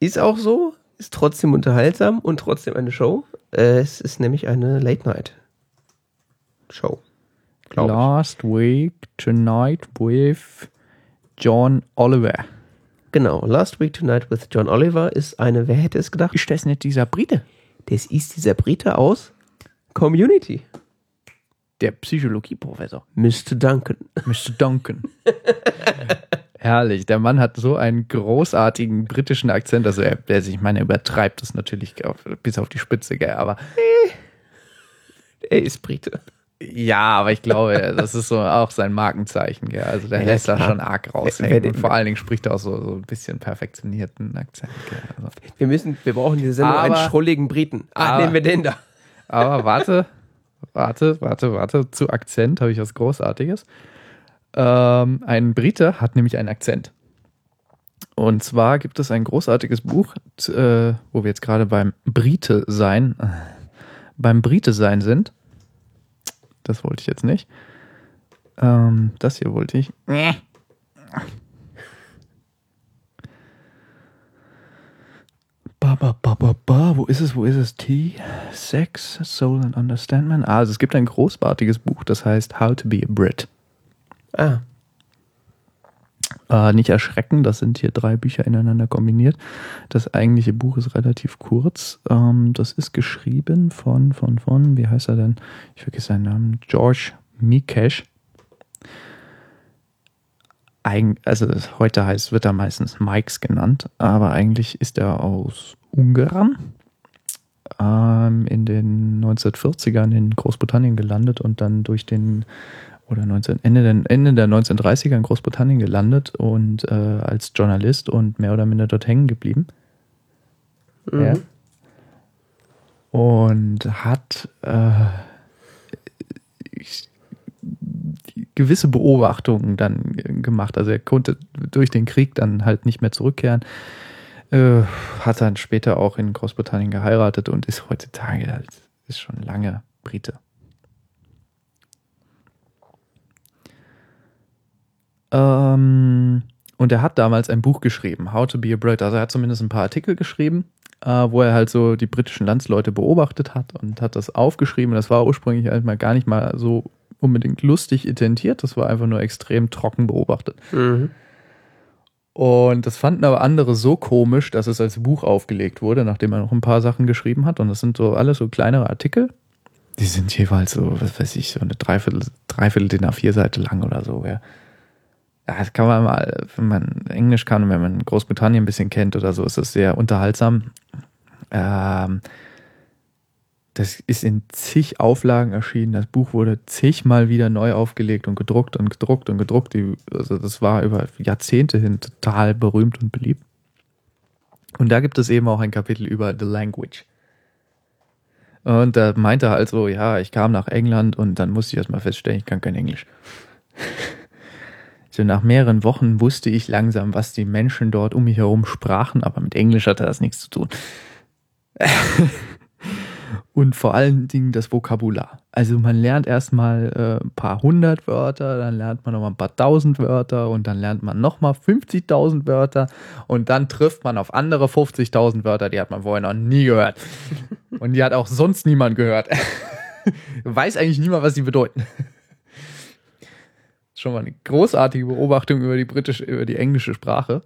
ist auch so, ist trotzdem unterhaltsam und trotzdem eine Show. Äh, Es ist nämlich eine Late-Night-Show. Glaube ich. Last Week Tonight with John Oliver. Genau, Last Week Tonight with John Oliver ist eine, wer hätte es gedacht? Ist das nicht dieser Brite? Das ist dieser Brite aus Community. Der Psychologieprofessor. Mr. Duncan. Mr. Duncan. Herrlich. Der Mann hat so einen großartigen britischen Akzent. Also er, er ich meine, er übertreibt das natürlich auf, bis auf die Spitze, gell? Aber Er ist Brite. Ja, aber ich glaube, das ist so auch sein Markenzeichen, gell? Also der Ja, lässt da schon arg raushängen. den- Und vor allen Dingen spricht er auch so, so ein bisschen perfektionierten Akzent? Also. Wir müssen, wir brauchen diese Sendung einen Aber- schrulligen Briten. Ah, aber- nehmen wir den da. Aber warte, warte, warte, warte. Zu Akzent habe ich was Großartiges. Ähm, ein Brite hat nämlich einen Akzent. Und zwar gibt es ein großartiges Buch, äh, wo wir jetzt gerade beim Brite sein, äh, beim Brite sein sind. Das wollte ich jetzt nicht. Ähm, das hier wollte ich. Ba, ba, ba, ba, ba. Wo ist es? Wo ist es? T. Sex, Soul and Understandment. Ah, also es gibt ein großartiges Buch, das heißt How to be a Brit. Ah, Äh, nicht erschrecken, das sind hier drei Bücher ineinander kombiniert. Das eigentliche Buch ist relativ kurz. Ähm, das ist geschrieben von, von, von, wie heißt er denn? Ich vergesse seinen Namen. George Mikesh. Eig also heute heißt, wird er meistens Mikes genannt, aber eigentlich ist er aus Ungarn. Ähm, in den 1940ern in Großbritannien gelandet und dann durch den oder 19, Ende, der, Ende der 1930er in Großbritannien gelandet und äh, als Journalist und mehr oder minder dort hängen geblieben. Ja. Und hat äh, gewisse Beobachtungen dann gemacht. Also er konnte durch den Krieg dann halt nicht mehr zurückkehren. Äh, hat dann später auch in Großbritannien geheiratet und ist heutzutage halt, ist schon lange Brite. Ähm, und er hat damals ein Buch geschrieben, How to be a Brit. Also er hat zumindest ein paar Artikel geschrieben, äh, wo er halt so die britischen Landsleute beobachtet hat und hat das aufgeschrieben. Das war ursprünglich halt mal gar nicht mal so unbedingt lustig intentiert, das war einfach nur extrem trocken beobachtet. Mhm. Und das fanden aber andere so komisch, dass es als Buch aufgelegt wurde, nachdem er noch ein paar Sachen geschrieben hat. Und das sind so alles so kleinere Artikel. Die sind jeweils so, was weiß ich, so eine Dreiviertel, Dreiviertel DIN A4-Seite lang oder so. Ja. Das kann man mal, wenn man Englisch kann und wenn man Großbritannien ein bisschen kennt oder so, ist das sehr unterhaltsam. Ähm, das ist in zig Auflagen erschienen. Das Buch wurde zigmal wieder neu aufgelegt und gedruckt und gedruckt und gedruckt. Also das war über Jahrzehnte hin total berühmt und beliebt. Und da gibt es eben auch ein Kapitel über The Language. Und da meinte er halt so, ja, ich kam nach England und dann musste ich erstmal feststellen, ich kann kein Englisch. so nach mehreren Wochen wusste ich langsam, was die Menschen dort um mich herum sprachen, aber mit Englisch hatte das nichts zu tun. Und vor allen Dingen das Vokabular. Also man lernt erstmal äh, ein paar hundert Wörter, dann lernt man nochmal ein paar tausend Wörter und dann lernt man nochmal 50.000 Wörter und dann trifft man auf andere 50.000 Wörter, die hat man vorher noch nie gehört. Und die hat auch sonst niemand gehört. Weiß eigentlich niemand, was die bedeuten. Schon mal eine großartige Beobachtung über die britische, über die englische Sprache.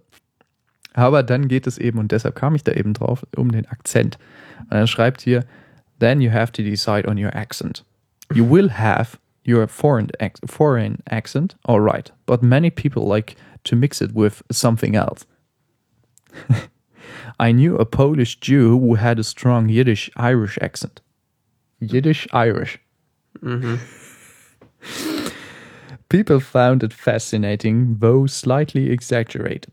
Aber dann geht es eben, und deshalb kam ich da eben drauf, um den Akzent. Und er schreibt hier, then you have to decide on your accent. You will have your foreign, foreign accent, all right, but many people like to mix it with something else. I knew a Polish Jew who had a strong Yiddish Irish accent. Yiddish Irish. People found it fascinating, though slightly exaggerated.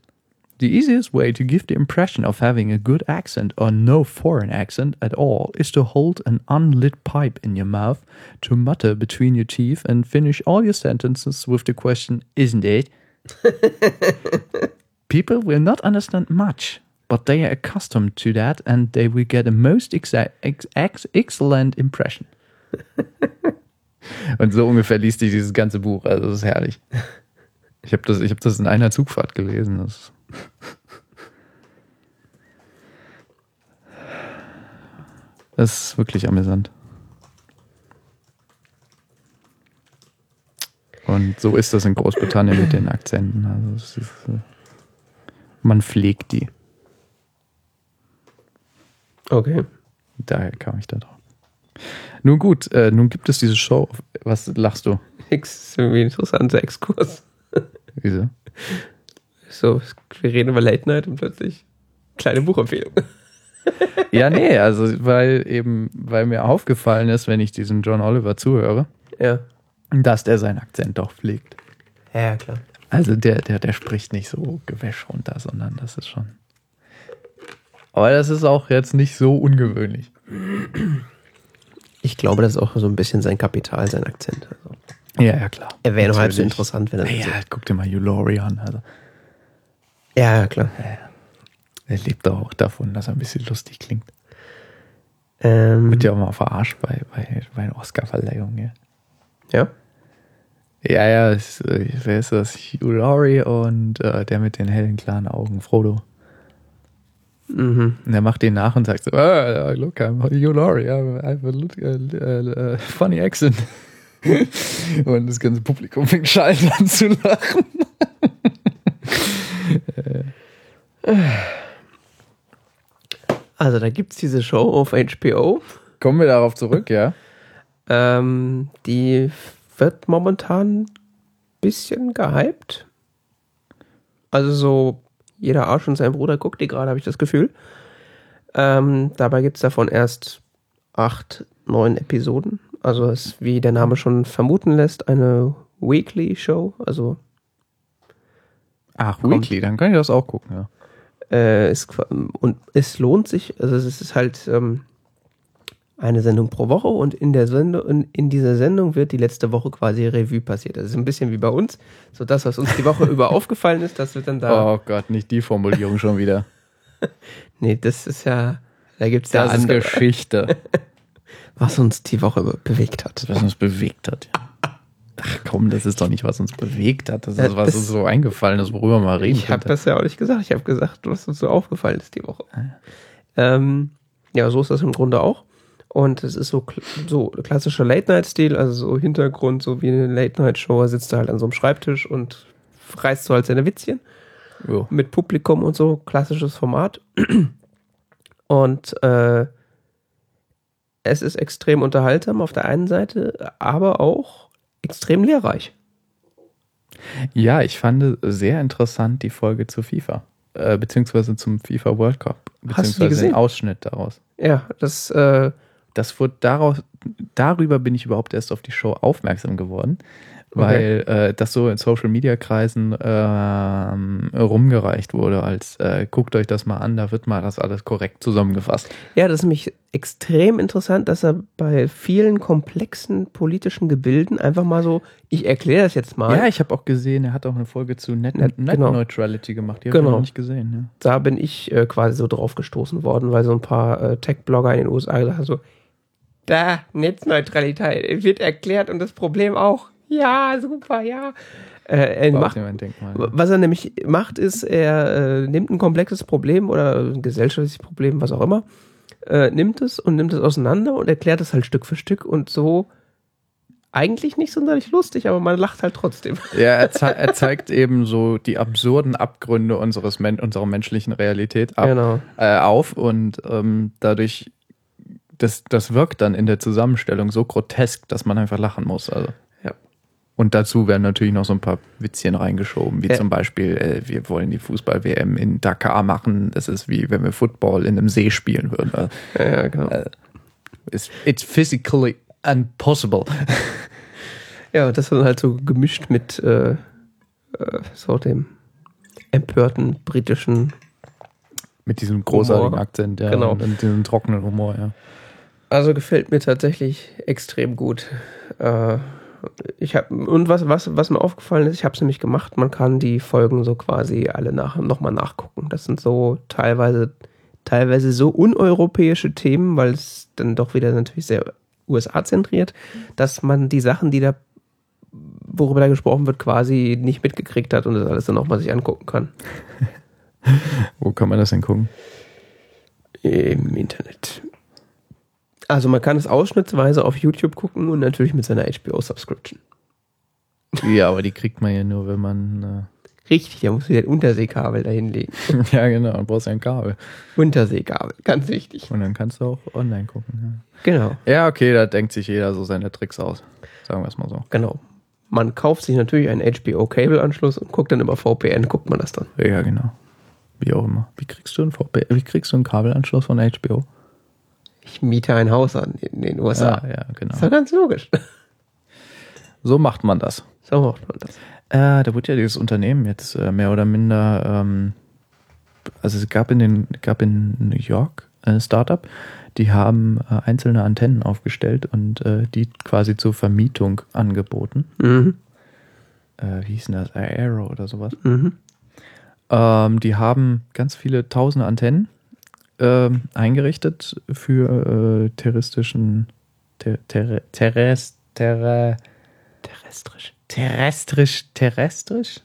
The easiest way to give the impression of having a good accent or no foreign accent at all is to hold an unlit pipe in your mouth, to mutter between your teeth, and finish all your sentences with the question, Isn't it? People will not understand much, but they are accustomed to that and they will get a most exa ex ex excellent impression. Und so ungefähr liest sich dieses ganze Buch. Also, das ist herrlich. Ich habe das, ich hab das in einer Zugfahrt gelesen. Das Das ist wirklich amüsant. Und so ist das in Großbritannien mit den Akzenten. Also ist, äh, man pflegt die. Okay. Daher kam ich da drauf. Nun gut, äh, nun gibt es diese Show. Was lachst du? Nix, irgendwie ein interessanter Exkurs. Wieso? So, wir reden über Late Night und plötzlich kleine Buchempfehlung. Ja, nee, also weil eben, weil mir aufgefallen ist, wenn ich diesem John Oliver zuhöre, Ja. dass der seinen Akzent doch pflegt. Ja, klar. Also der, der, der spricht nicht so Gewäsch runter, sondern das ist schon. Aber das ist auch jetzt nicht so ungewöhnlich. Ich glaube, das ist auch so ein bisschen sein Kapital, sein Akzent. Also, Ja, ja, klar. er wäre noch halb so interessant, wenn er Ja, so. guck dir mal Laurie an. Also, Ja, ja, klar. er lebt auch davon, dass er ein bisschen lustig klingt. Ähm, Wird ja auch mal verarscht bei, bei, bei einer Oscar-Verleihung. Ja, ja. ja, ja ist, äh, wer ist das? Hugh Laurie und äh, der mit den hellen, klaren Augen, Frodo. Mhm. Und er macht den nach und sagt so, ah, look, I'm Hugh Laurie, I have a look, uh, uh, funny accent. und das ganze Publikum fängt schallend an zu lachen. Also, da gibt es diese Show auf HBO. Kommen wir darauf zurück, ja? Ähm, die wird momentan ein bisschen gehypt. Also so, jeder Arsch und sein Bruder guckt die gerade, habe ich das Gefühl. Ähm, dabei gibt es davon erst acht, neun Episoden. Also es ist, wie der Name schon vermuten lässt, eine Weekly Show. Also Ach, Kommt. Weekly, dann kann ich das auch gucken, ja. äh, ist, und es lohnt sich, also es ist halt ähm, eine Sendung pro Woche und in der Sendung, in, dieser Sendung wird die letzte Woche quasi Revue passiert. Das ist ein bisschen wie bei uns. So das, was uns die Woche über aufgefallen ist, das wird dann da. Oh Gott, nicht die Formulierung schon wieder. Nee, das ist ja, da gibt's ja Das ist andere, Geschichte, was uns die Woche be- bewegt hat. was uns bewegt hat. Ach komm, das ist doch nicht, was uns bewegt hat. Das Ja, ist, was das- uns so eingefallen ist, worüber man reden Ich habe das ja auch nicht gesagt. Ich habe gesagt, was uns so aufgefallen ist die Woche. Ähm, ja, so ist das im Grunde auch. Und es ist so, so klassischer Late-Night-Stil, also so Hintergrund, so wie eine Late-Night-Show. Er sitzt da halt an so einem Schreibtisch und reißt so halt seine Witzchen Jo. mit Publikum und so, klassisches Format. Und äh, es ist extrem unterhaltsam auf der einen Seite, aber auch extrem lehrreich. Ja, ich fand sehr interessant die Folge zu FIFA, äh, beziehungsweise zum FIFA World Cup, Hast du die beziehungsweise den Ausschnitt daraus. Ja, das, äh, Das wurde daraus, darüber bin ich überhaupt erst auf die Show aufmerksam geworden, weil äh, das so in Social Media Kreisen ähm, rumgereicht wurde, als äh, guckt euch das mal an, da wird mal das alles korrekt zusammengefasst. Ja, das ist nämlich extrem interessant, dass er bei vielen komplexen politischen Gebilden einfach mal so, ich erkläre das jetzt mal. Ja, ich habe auch gesehen, er hat auch eine Folge zu Net, Net- Net genau. Neutrality gemacht, die habe Genau. ich noch nicht gesehen. Da bin ich äh, quasi so drauf gestoßen worden, weil so ein paar äh, Tech-Blogger in den USA gesagt haben so, da, Netzneutralität wird erklärt und das Problem auch. Ja, super, ja. Äh, er macht, Denkmal. was er nämlich macht, ist, er äh, nimmt ein komplexes Problem oder ein gesellschaftliches Problem, was auch immer, äh, nimmt es und nimmt es auseinander und erklärt es halt Stück für Stück und so eigentlich nicht sonderlich lustig, aber man lacht halt trotzdem. Ja, er, zei er zeigt eben so die absurden Abgründe unseres Men unserer menschlichen Realität ab, Genau. äh, auf und ähm, dadurch, das, das wirkt dann in der Zusammenstellung so grotesk, dass man einfach lachen muss. Also. Ja. Und dazu werden natürlich noch so ein paar Witzchen reingeschoben, wie Ja. zum Beispiel, äh, wir wollen die Fußball-WM in Dakar machen. Das ist wie wenn wir Football in einem See spielen würden. Also, Ja, ja, genau. it's, it's physically Impossible. Ja, das dann halt so gemischt mit äh, äh, so dem empörten britischen. Mit diesem großartigen Humor. Akzent, ja. Genau. Und, und diesem trockenen Humor, ja. Also gefällt mir tatsächlich extrem gut. Äh, ich hab, und was, was, was mir aufgefallen ist, ich habe es nämlich gemacht, man kann die Folgen so quasi alle nach, nochmal nachgucken. Das sind so teilweise, teilweise so uneuropäische Themen, weil es dann doch wieder natürlich sehr USA-zentriert, dass man die Sachen, die da, worüber da gesprochen wird, quasi nicht mitgekriegt hat und das alles dann nochmal sich angucken kann. Wo kann man das denn gucken? Im Internet. Also man kann es ausschnittsweise auf YouTube gucken und natürlich mit seiner HBO-Subscription. Ja, aber die kriegt man ja nur, wenn man. Richtig, da musst du dir ein Unterseekabel dahinlegen. Äh, ja, genau, dann brauchst du ein Kabel. Unterseekabel, ganz wichtig. Und dann kannst du auch online gucken. Genau, Ja, ja okay, da denkt sich jeder so seine Tricks aus. Sagen wir es mal so. genau. Man kauft sich natürlich einen HBO-Cable-Anschluss und guckt dann über VPN, guckt man das dann. Ja, genau. Wie auch immer. Wie kriegst du einen, VP wie kriegst du einen Kabelanschluss von HBO? Ich miete ein Haus an in den USA. ja, genau. Ist doch ganz logisch. So macht man das. So macht man das. Äh, da wurde ja dieses Unternehmen jetzt äh, mehr oder minder, ähm, also es gab in den, gab in New York ein Startup, die haben äh, einzelne Antennen aufgestellt und äh, die quasi zur Vermietung angeboten. Mhm. Äh, wie hieß denn das? Aero oder sowas. Mhm. Ähm, die haben ganz viele tausende Antennen ähm, eingerichtet für äh, terroristischen ter, ter, terrest, ter, Terrestrisch. terrestrisch terrestrisch?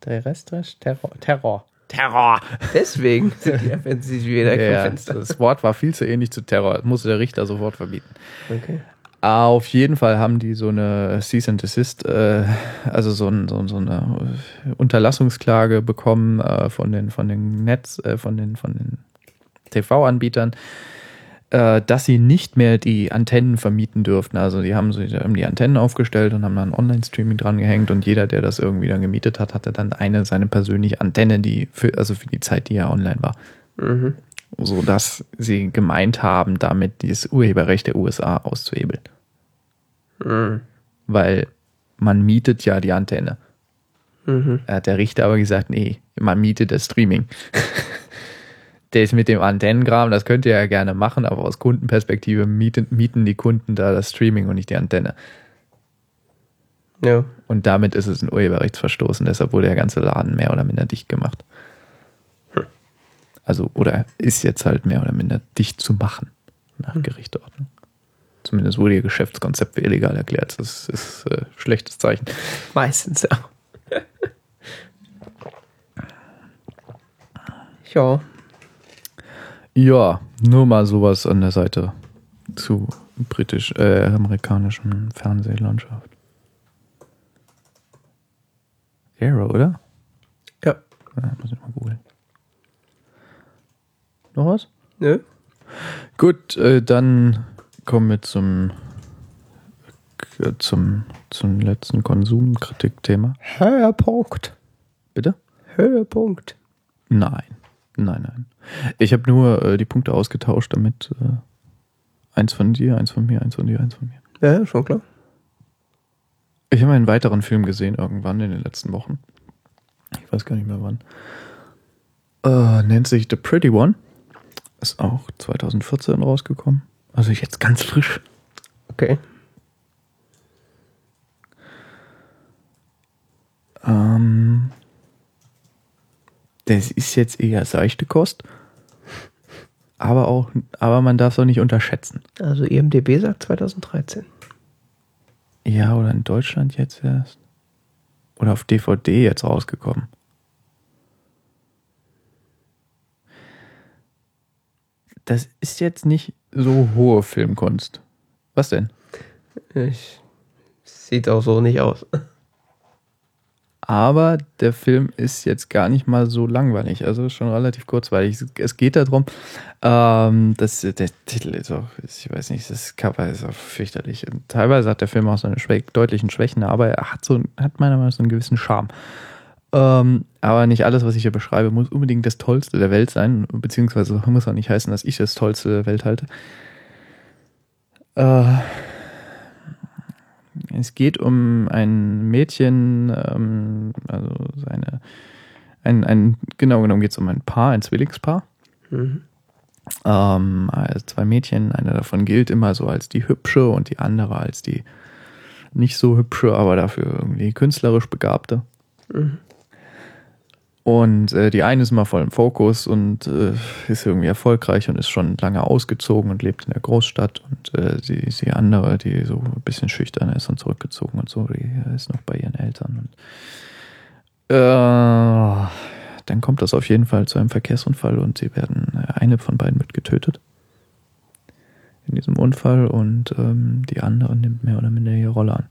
Terrestrisch? Terror Terror. Terror. Deswegen sind die FNCs wieder ja, Fenster. das Wort war viel zu ähnlich zu Terror. Das musste der Richter sofort verbieten. Okay. auf jeden Fall haben die so eine Cease and Desist äh, also so, ein, so, so eine Unterlassungsklage bekommen äh, von den von den Netz äh, von den von den TV-Anbietern äh, dass sie nicht mehr die Antennen vermieten dürften. Also die haben, so, die haben die Antennen aufgestellt und haben dann Online-Streaming dran gehängt und jeder, der das irgendwie dann gemietet hat, hatte dann eine seine persönliche Antenne, die für, also für die Zeit, die er online war. Mhm. So dass sie gemeint haben, damit dieses Urheberrecht der USA auszuhebeln. Mhm. Weil man mietet ja die Antenne. Mhm. Da hat der Richter aber gesagt, nee, man mietet das Streaming. der ist mit dem Antennenkram, das könnt ihr ja gerne machen, aber aus Kundenperspektive mieten, mieten die Kunden da das Streaming und nicht die Antenne. Ja. Und damit ist es ein Urheberrechtsverstoß und deshalb wurde der ganze Laden mehr oder minder dicht gemacht. Also, oder ist jetzt halt mehr oder minder dicht zu machen nach Gerichtsordnung. Zumindest wurde ihr Geschäftskonzept für illegal erklärt. Das ist äh, schlechtes Zeichen. Meistens ja. ja. Ja, nur mal sowas an der Seite zu britisch, äh, amerikanischen Fernsehlandschaft. Arrow, oder? Ja. Ja, muss ich mal googeln. Noch was? Nö. Gut, äh, dann kommen wir zum, äh, zum, zum letzten Konsumkritikthema. Höhepunkt. Bitte? Höhepunkt. Nein, nein, nein. Ich habe nur äh, die Punkte ausgetauscht, damit äh, eins von dir, eins von mir, eins von dir, eins von mir. Ja, schon klar. Ich habe einen weiteren Film gesehen irgendwann in den letzten Wochen. Ich weiß gar nicht mehr wann. Äh, nennt sich The Pretty One. Ist auch 2014 rausgekommen. Also jetzt ganz frisch. Okay. Ähm, das ist jetzt eher seichte Kost. Aber auch, aber man darf es auch nicht unterschätzen. Also IMDB sagt 2013. Ja, oder in Deutschland jetzt erst. Oder auf DVD jetzt rausgekommen. Das ist jetzt nicht so hohe Filmkunst. Was denn? Ich, sieht auch so nicht aus. Aber der Film ist jetzt gar nicht mal so langweilig, also schon relativ kurzweilig. Es geht darum, ähm, dass der Titel ist auch, ich weiß nicht, das Cover ist auch fürchterlich. Und teilweise hat der Film auch seine schwä deutlichen Schwächen, aber er hat so, hat meiner Meinung nach so einen gewissen Charme. Ähm, aber nicht alles, was ich hier beschreibe, muss unbedingt das Tollste der Welt sein, beziehungsweise muss auch nicht heißen, dass ich das Tollste der Welt halte. Äh, es geht um ein Mädchen, ähm, also seine, ein, ein, genau genommen geht es um ein Paar, ein Zwillingspaar. Mhm. Ähm, also zwei Mädchen, eine davon gilt immer so als die hübsche und die andere als die nicht so hübsche, aber dafür irgendwie künstlerisch begabte. Mhm. Und äh, die eine ist immer voll im Fokus und äh, ist irgendwie erfolgreich und ist schon lange ausgezogen und lebt in der Großstadt. Und äh, die, die andere, die so ein bisschen schüchtern ist und zurückgezogen und so, die ist noch bei ihren Eltern. Und, äh, dann kommt das auf jeden Fall zu einem Verkehrsunfall und sie werden, äh, eine von beiden wird getötet in diesem Unfall und ähm, die andere nimmt mehr oder minder ihre Rolle an.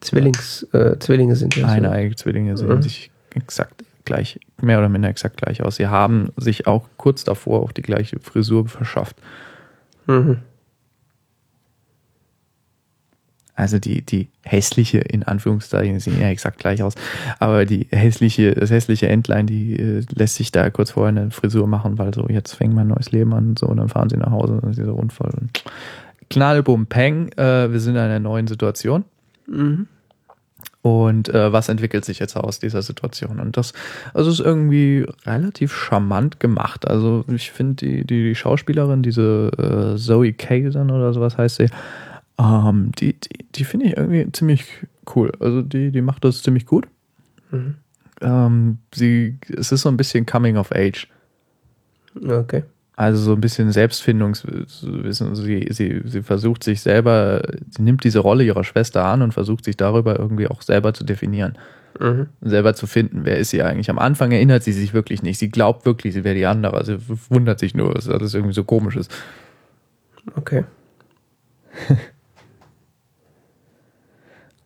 Zwillings, äh, Zwillinge sind ja Eine so. eigene Zwillinge sehen Mhm. sich exakt gleich, mehr oder minder exakt gleich aus. Sie haben sich auch kurz davor auch die gleiche Frisur verschafft. Mhm. Also die, die hässliche, in Anführungszeichen, sehen ja exakt gleich aus, aber die hässliche, das hässliche Entlein, die äh, lässt sich da kurz vorher eine Frisur machen, weil so, jetzt fängt mein neues Leben an und so, und dann fahren sie nach Hause und dann ist dieser Unfall. Und Knall, bum, peng, äh, wir sind in einer neuen Situation. Mhm. Und äh, was entwickelt sich jetzt aus dieser Situation? Und das also ist irgendwie relativ charmant gemacht. Also ich finde die, die, die Schauspielerin, diese äh, Zoe Kazan oder sowas heißt sie, ähm, die, die, die finde ich irgendwie ziemlich cool. Also die, die macht das ziemlich gut. Mhm. Ähm, sie, es ist so ein bisschen Coming of Age. Okay. Also so ein bisschen Selbstfindungswissen. Sie, sie, sie versucht sich selber, sie nimmt diese Rolle ihrer Schwester an und versucht sich darüber irgendwie auch selber zu definieren. Mhm. selber zu finden, wer ist sie eigentlich. Am Anfang erinnert sie sich wirklich nicht. Sie glaubt wirklich, sie wäre die andere. Sie wundert sich nur, dass alles irgendwie so komisch ist. Okay.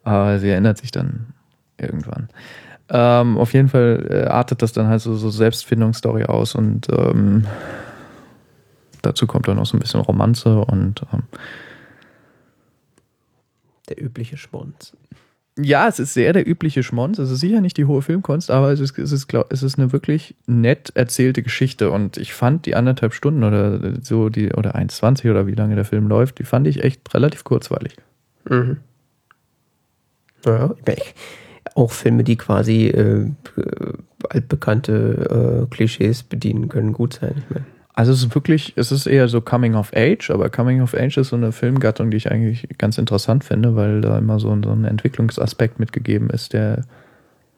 Aber sie erinnert sich dann irgendwann. Ähm, auf jeden Fall äh, artet das dann halt so, so Selbstfindungsstory aus und ähm, dazu kommt dann noch so ein bisschen Romanze und ähm, Der übliche Schmonz. ja, es ist sehr der übliche Schmonz. Es ist sicher nicht die hohe Filmkunst, aber es ist, es ist, es ist eine wirklich nett erzählte Geschichte. Und ich fand die anderthalb Stunden oder so, die, oder 1,20 oder wie lange der Film läuft, die fand ich echt relativ kurzweilig. Mhm. Ja, ich- auch Filme, die quasi äh, äh, altbekannte äh, Klischees bedienen, können gut sein. Ich meine. Also es ist wirklich, es ist eher so Coming of Age, aber Coming of Age ist so eine Filmgattung, die ich eigentlich ganz interessant finde, weil da immer so, ein- so ein Entwicklungsaspekt mitgegeben ist, der,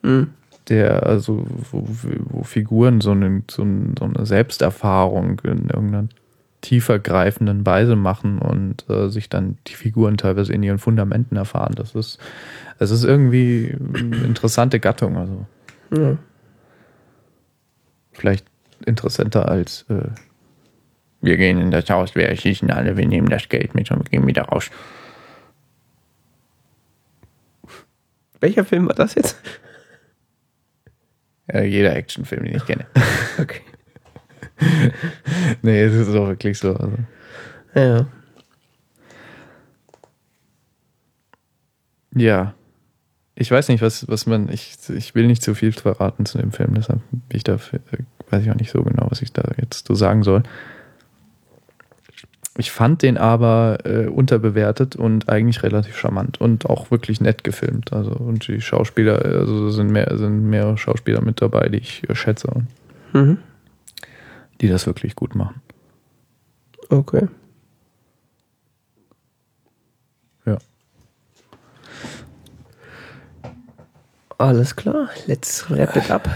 Mhm. der, also wo, wo Figuren so eine, so, ein, so eine Selbsterfahrung in irgendeiner tiefer greifenden Weise machen und äh, sich dann die Figuren teilweise in ihren Fundamenten erfahren. Das ist, es ist irgendwie eine interessante Gattung, also Ja. vielleicht interessanter als äh, wir gehen in das Haus, wir erschießen alle, wir nehmen das Geld mit und wir gehen wieder raus. Welcher Film war das jetzt? Äh, jeder Actionfilm, den ich kenne. Okay. nee, es ist auch wirklich so. Also. Ja. Ja. Ich weiß nicht, was, was man, ich, ich will nicht zu viel verraten zu dem Film, deshalb bin ich da, weiß ich auch nicht so genau, was ich da jetzt so sagen soll. Ich fand den aber äh, unterbewertet und eigentlich relativ charmant und auch wirklich nett gefilmt. Also und die Schauspieler, also sind mehr, sind mehrere Schauspieler mit dabei, die ich äh, schätze Mhm. die das wirklich gut machen. Okay. Ja. Alles klar, let's wrap it up.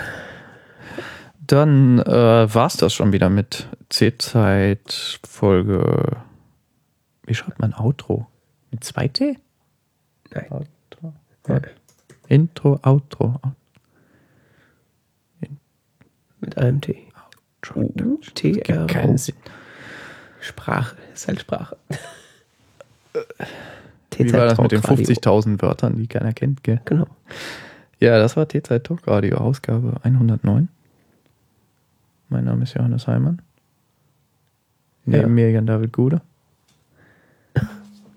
Dann äh, war es das schon wieder mit C-Zeit Folge. Wie schreibt man Outro? Mit zwei T? Nein. Outro. Ja. Intro, Outro. Mit einem T. Outro. T R keinen. Sinn. Sprache, ist halt Sprache. Wie war das mit den Talkradio. 50.000 Wörtern, die keiner kennt, gell? Genau. Ja, das war T-Zeit Talk Radio, Ausgabe 109. Mein Name ist Johannes Heimann. Neben Ja. mir Jan David Gude.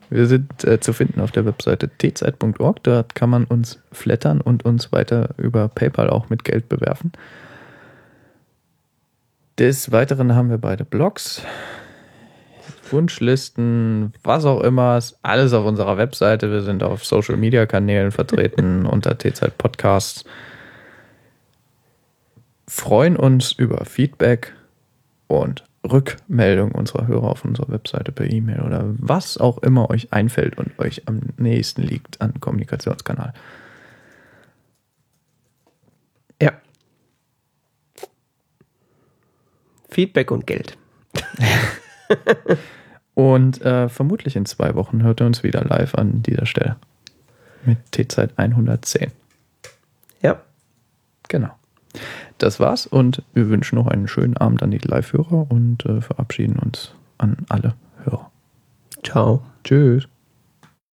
Wir sind äh, zu finden auf der Webseite tzeit.org. Dort kann man uns flattern und uns weiter über PayPal auch mit Geld bewerfen. Des Weiteren haben wir beide Blogs. Wunschlisten, was auch immer, alles auf unserer Webseite. Wir sind auf Social Media Kanälen vertreten unter T-Zeit Podcasts. Freuen uns über Feedback und Rückmeldung unserer Hörer auf unserer Webseite per E-Mail oder was auch immer euch einfällt und euch am nächsten liegt an Kommunikationskanal. Ja. Feedback und Geld. Und äh, vermutlich in zwei Wochen hört ihr uns wieder live an dieser Stelle. Mit T-Zeit 110. Ja. Genau. Das war's und wir wünschen noch einen schönen Abend an die Live-Hörer und äh, verabschieden uns an alle Hörer. Ciao. Tschüss.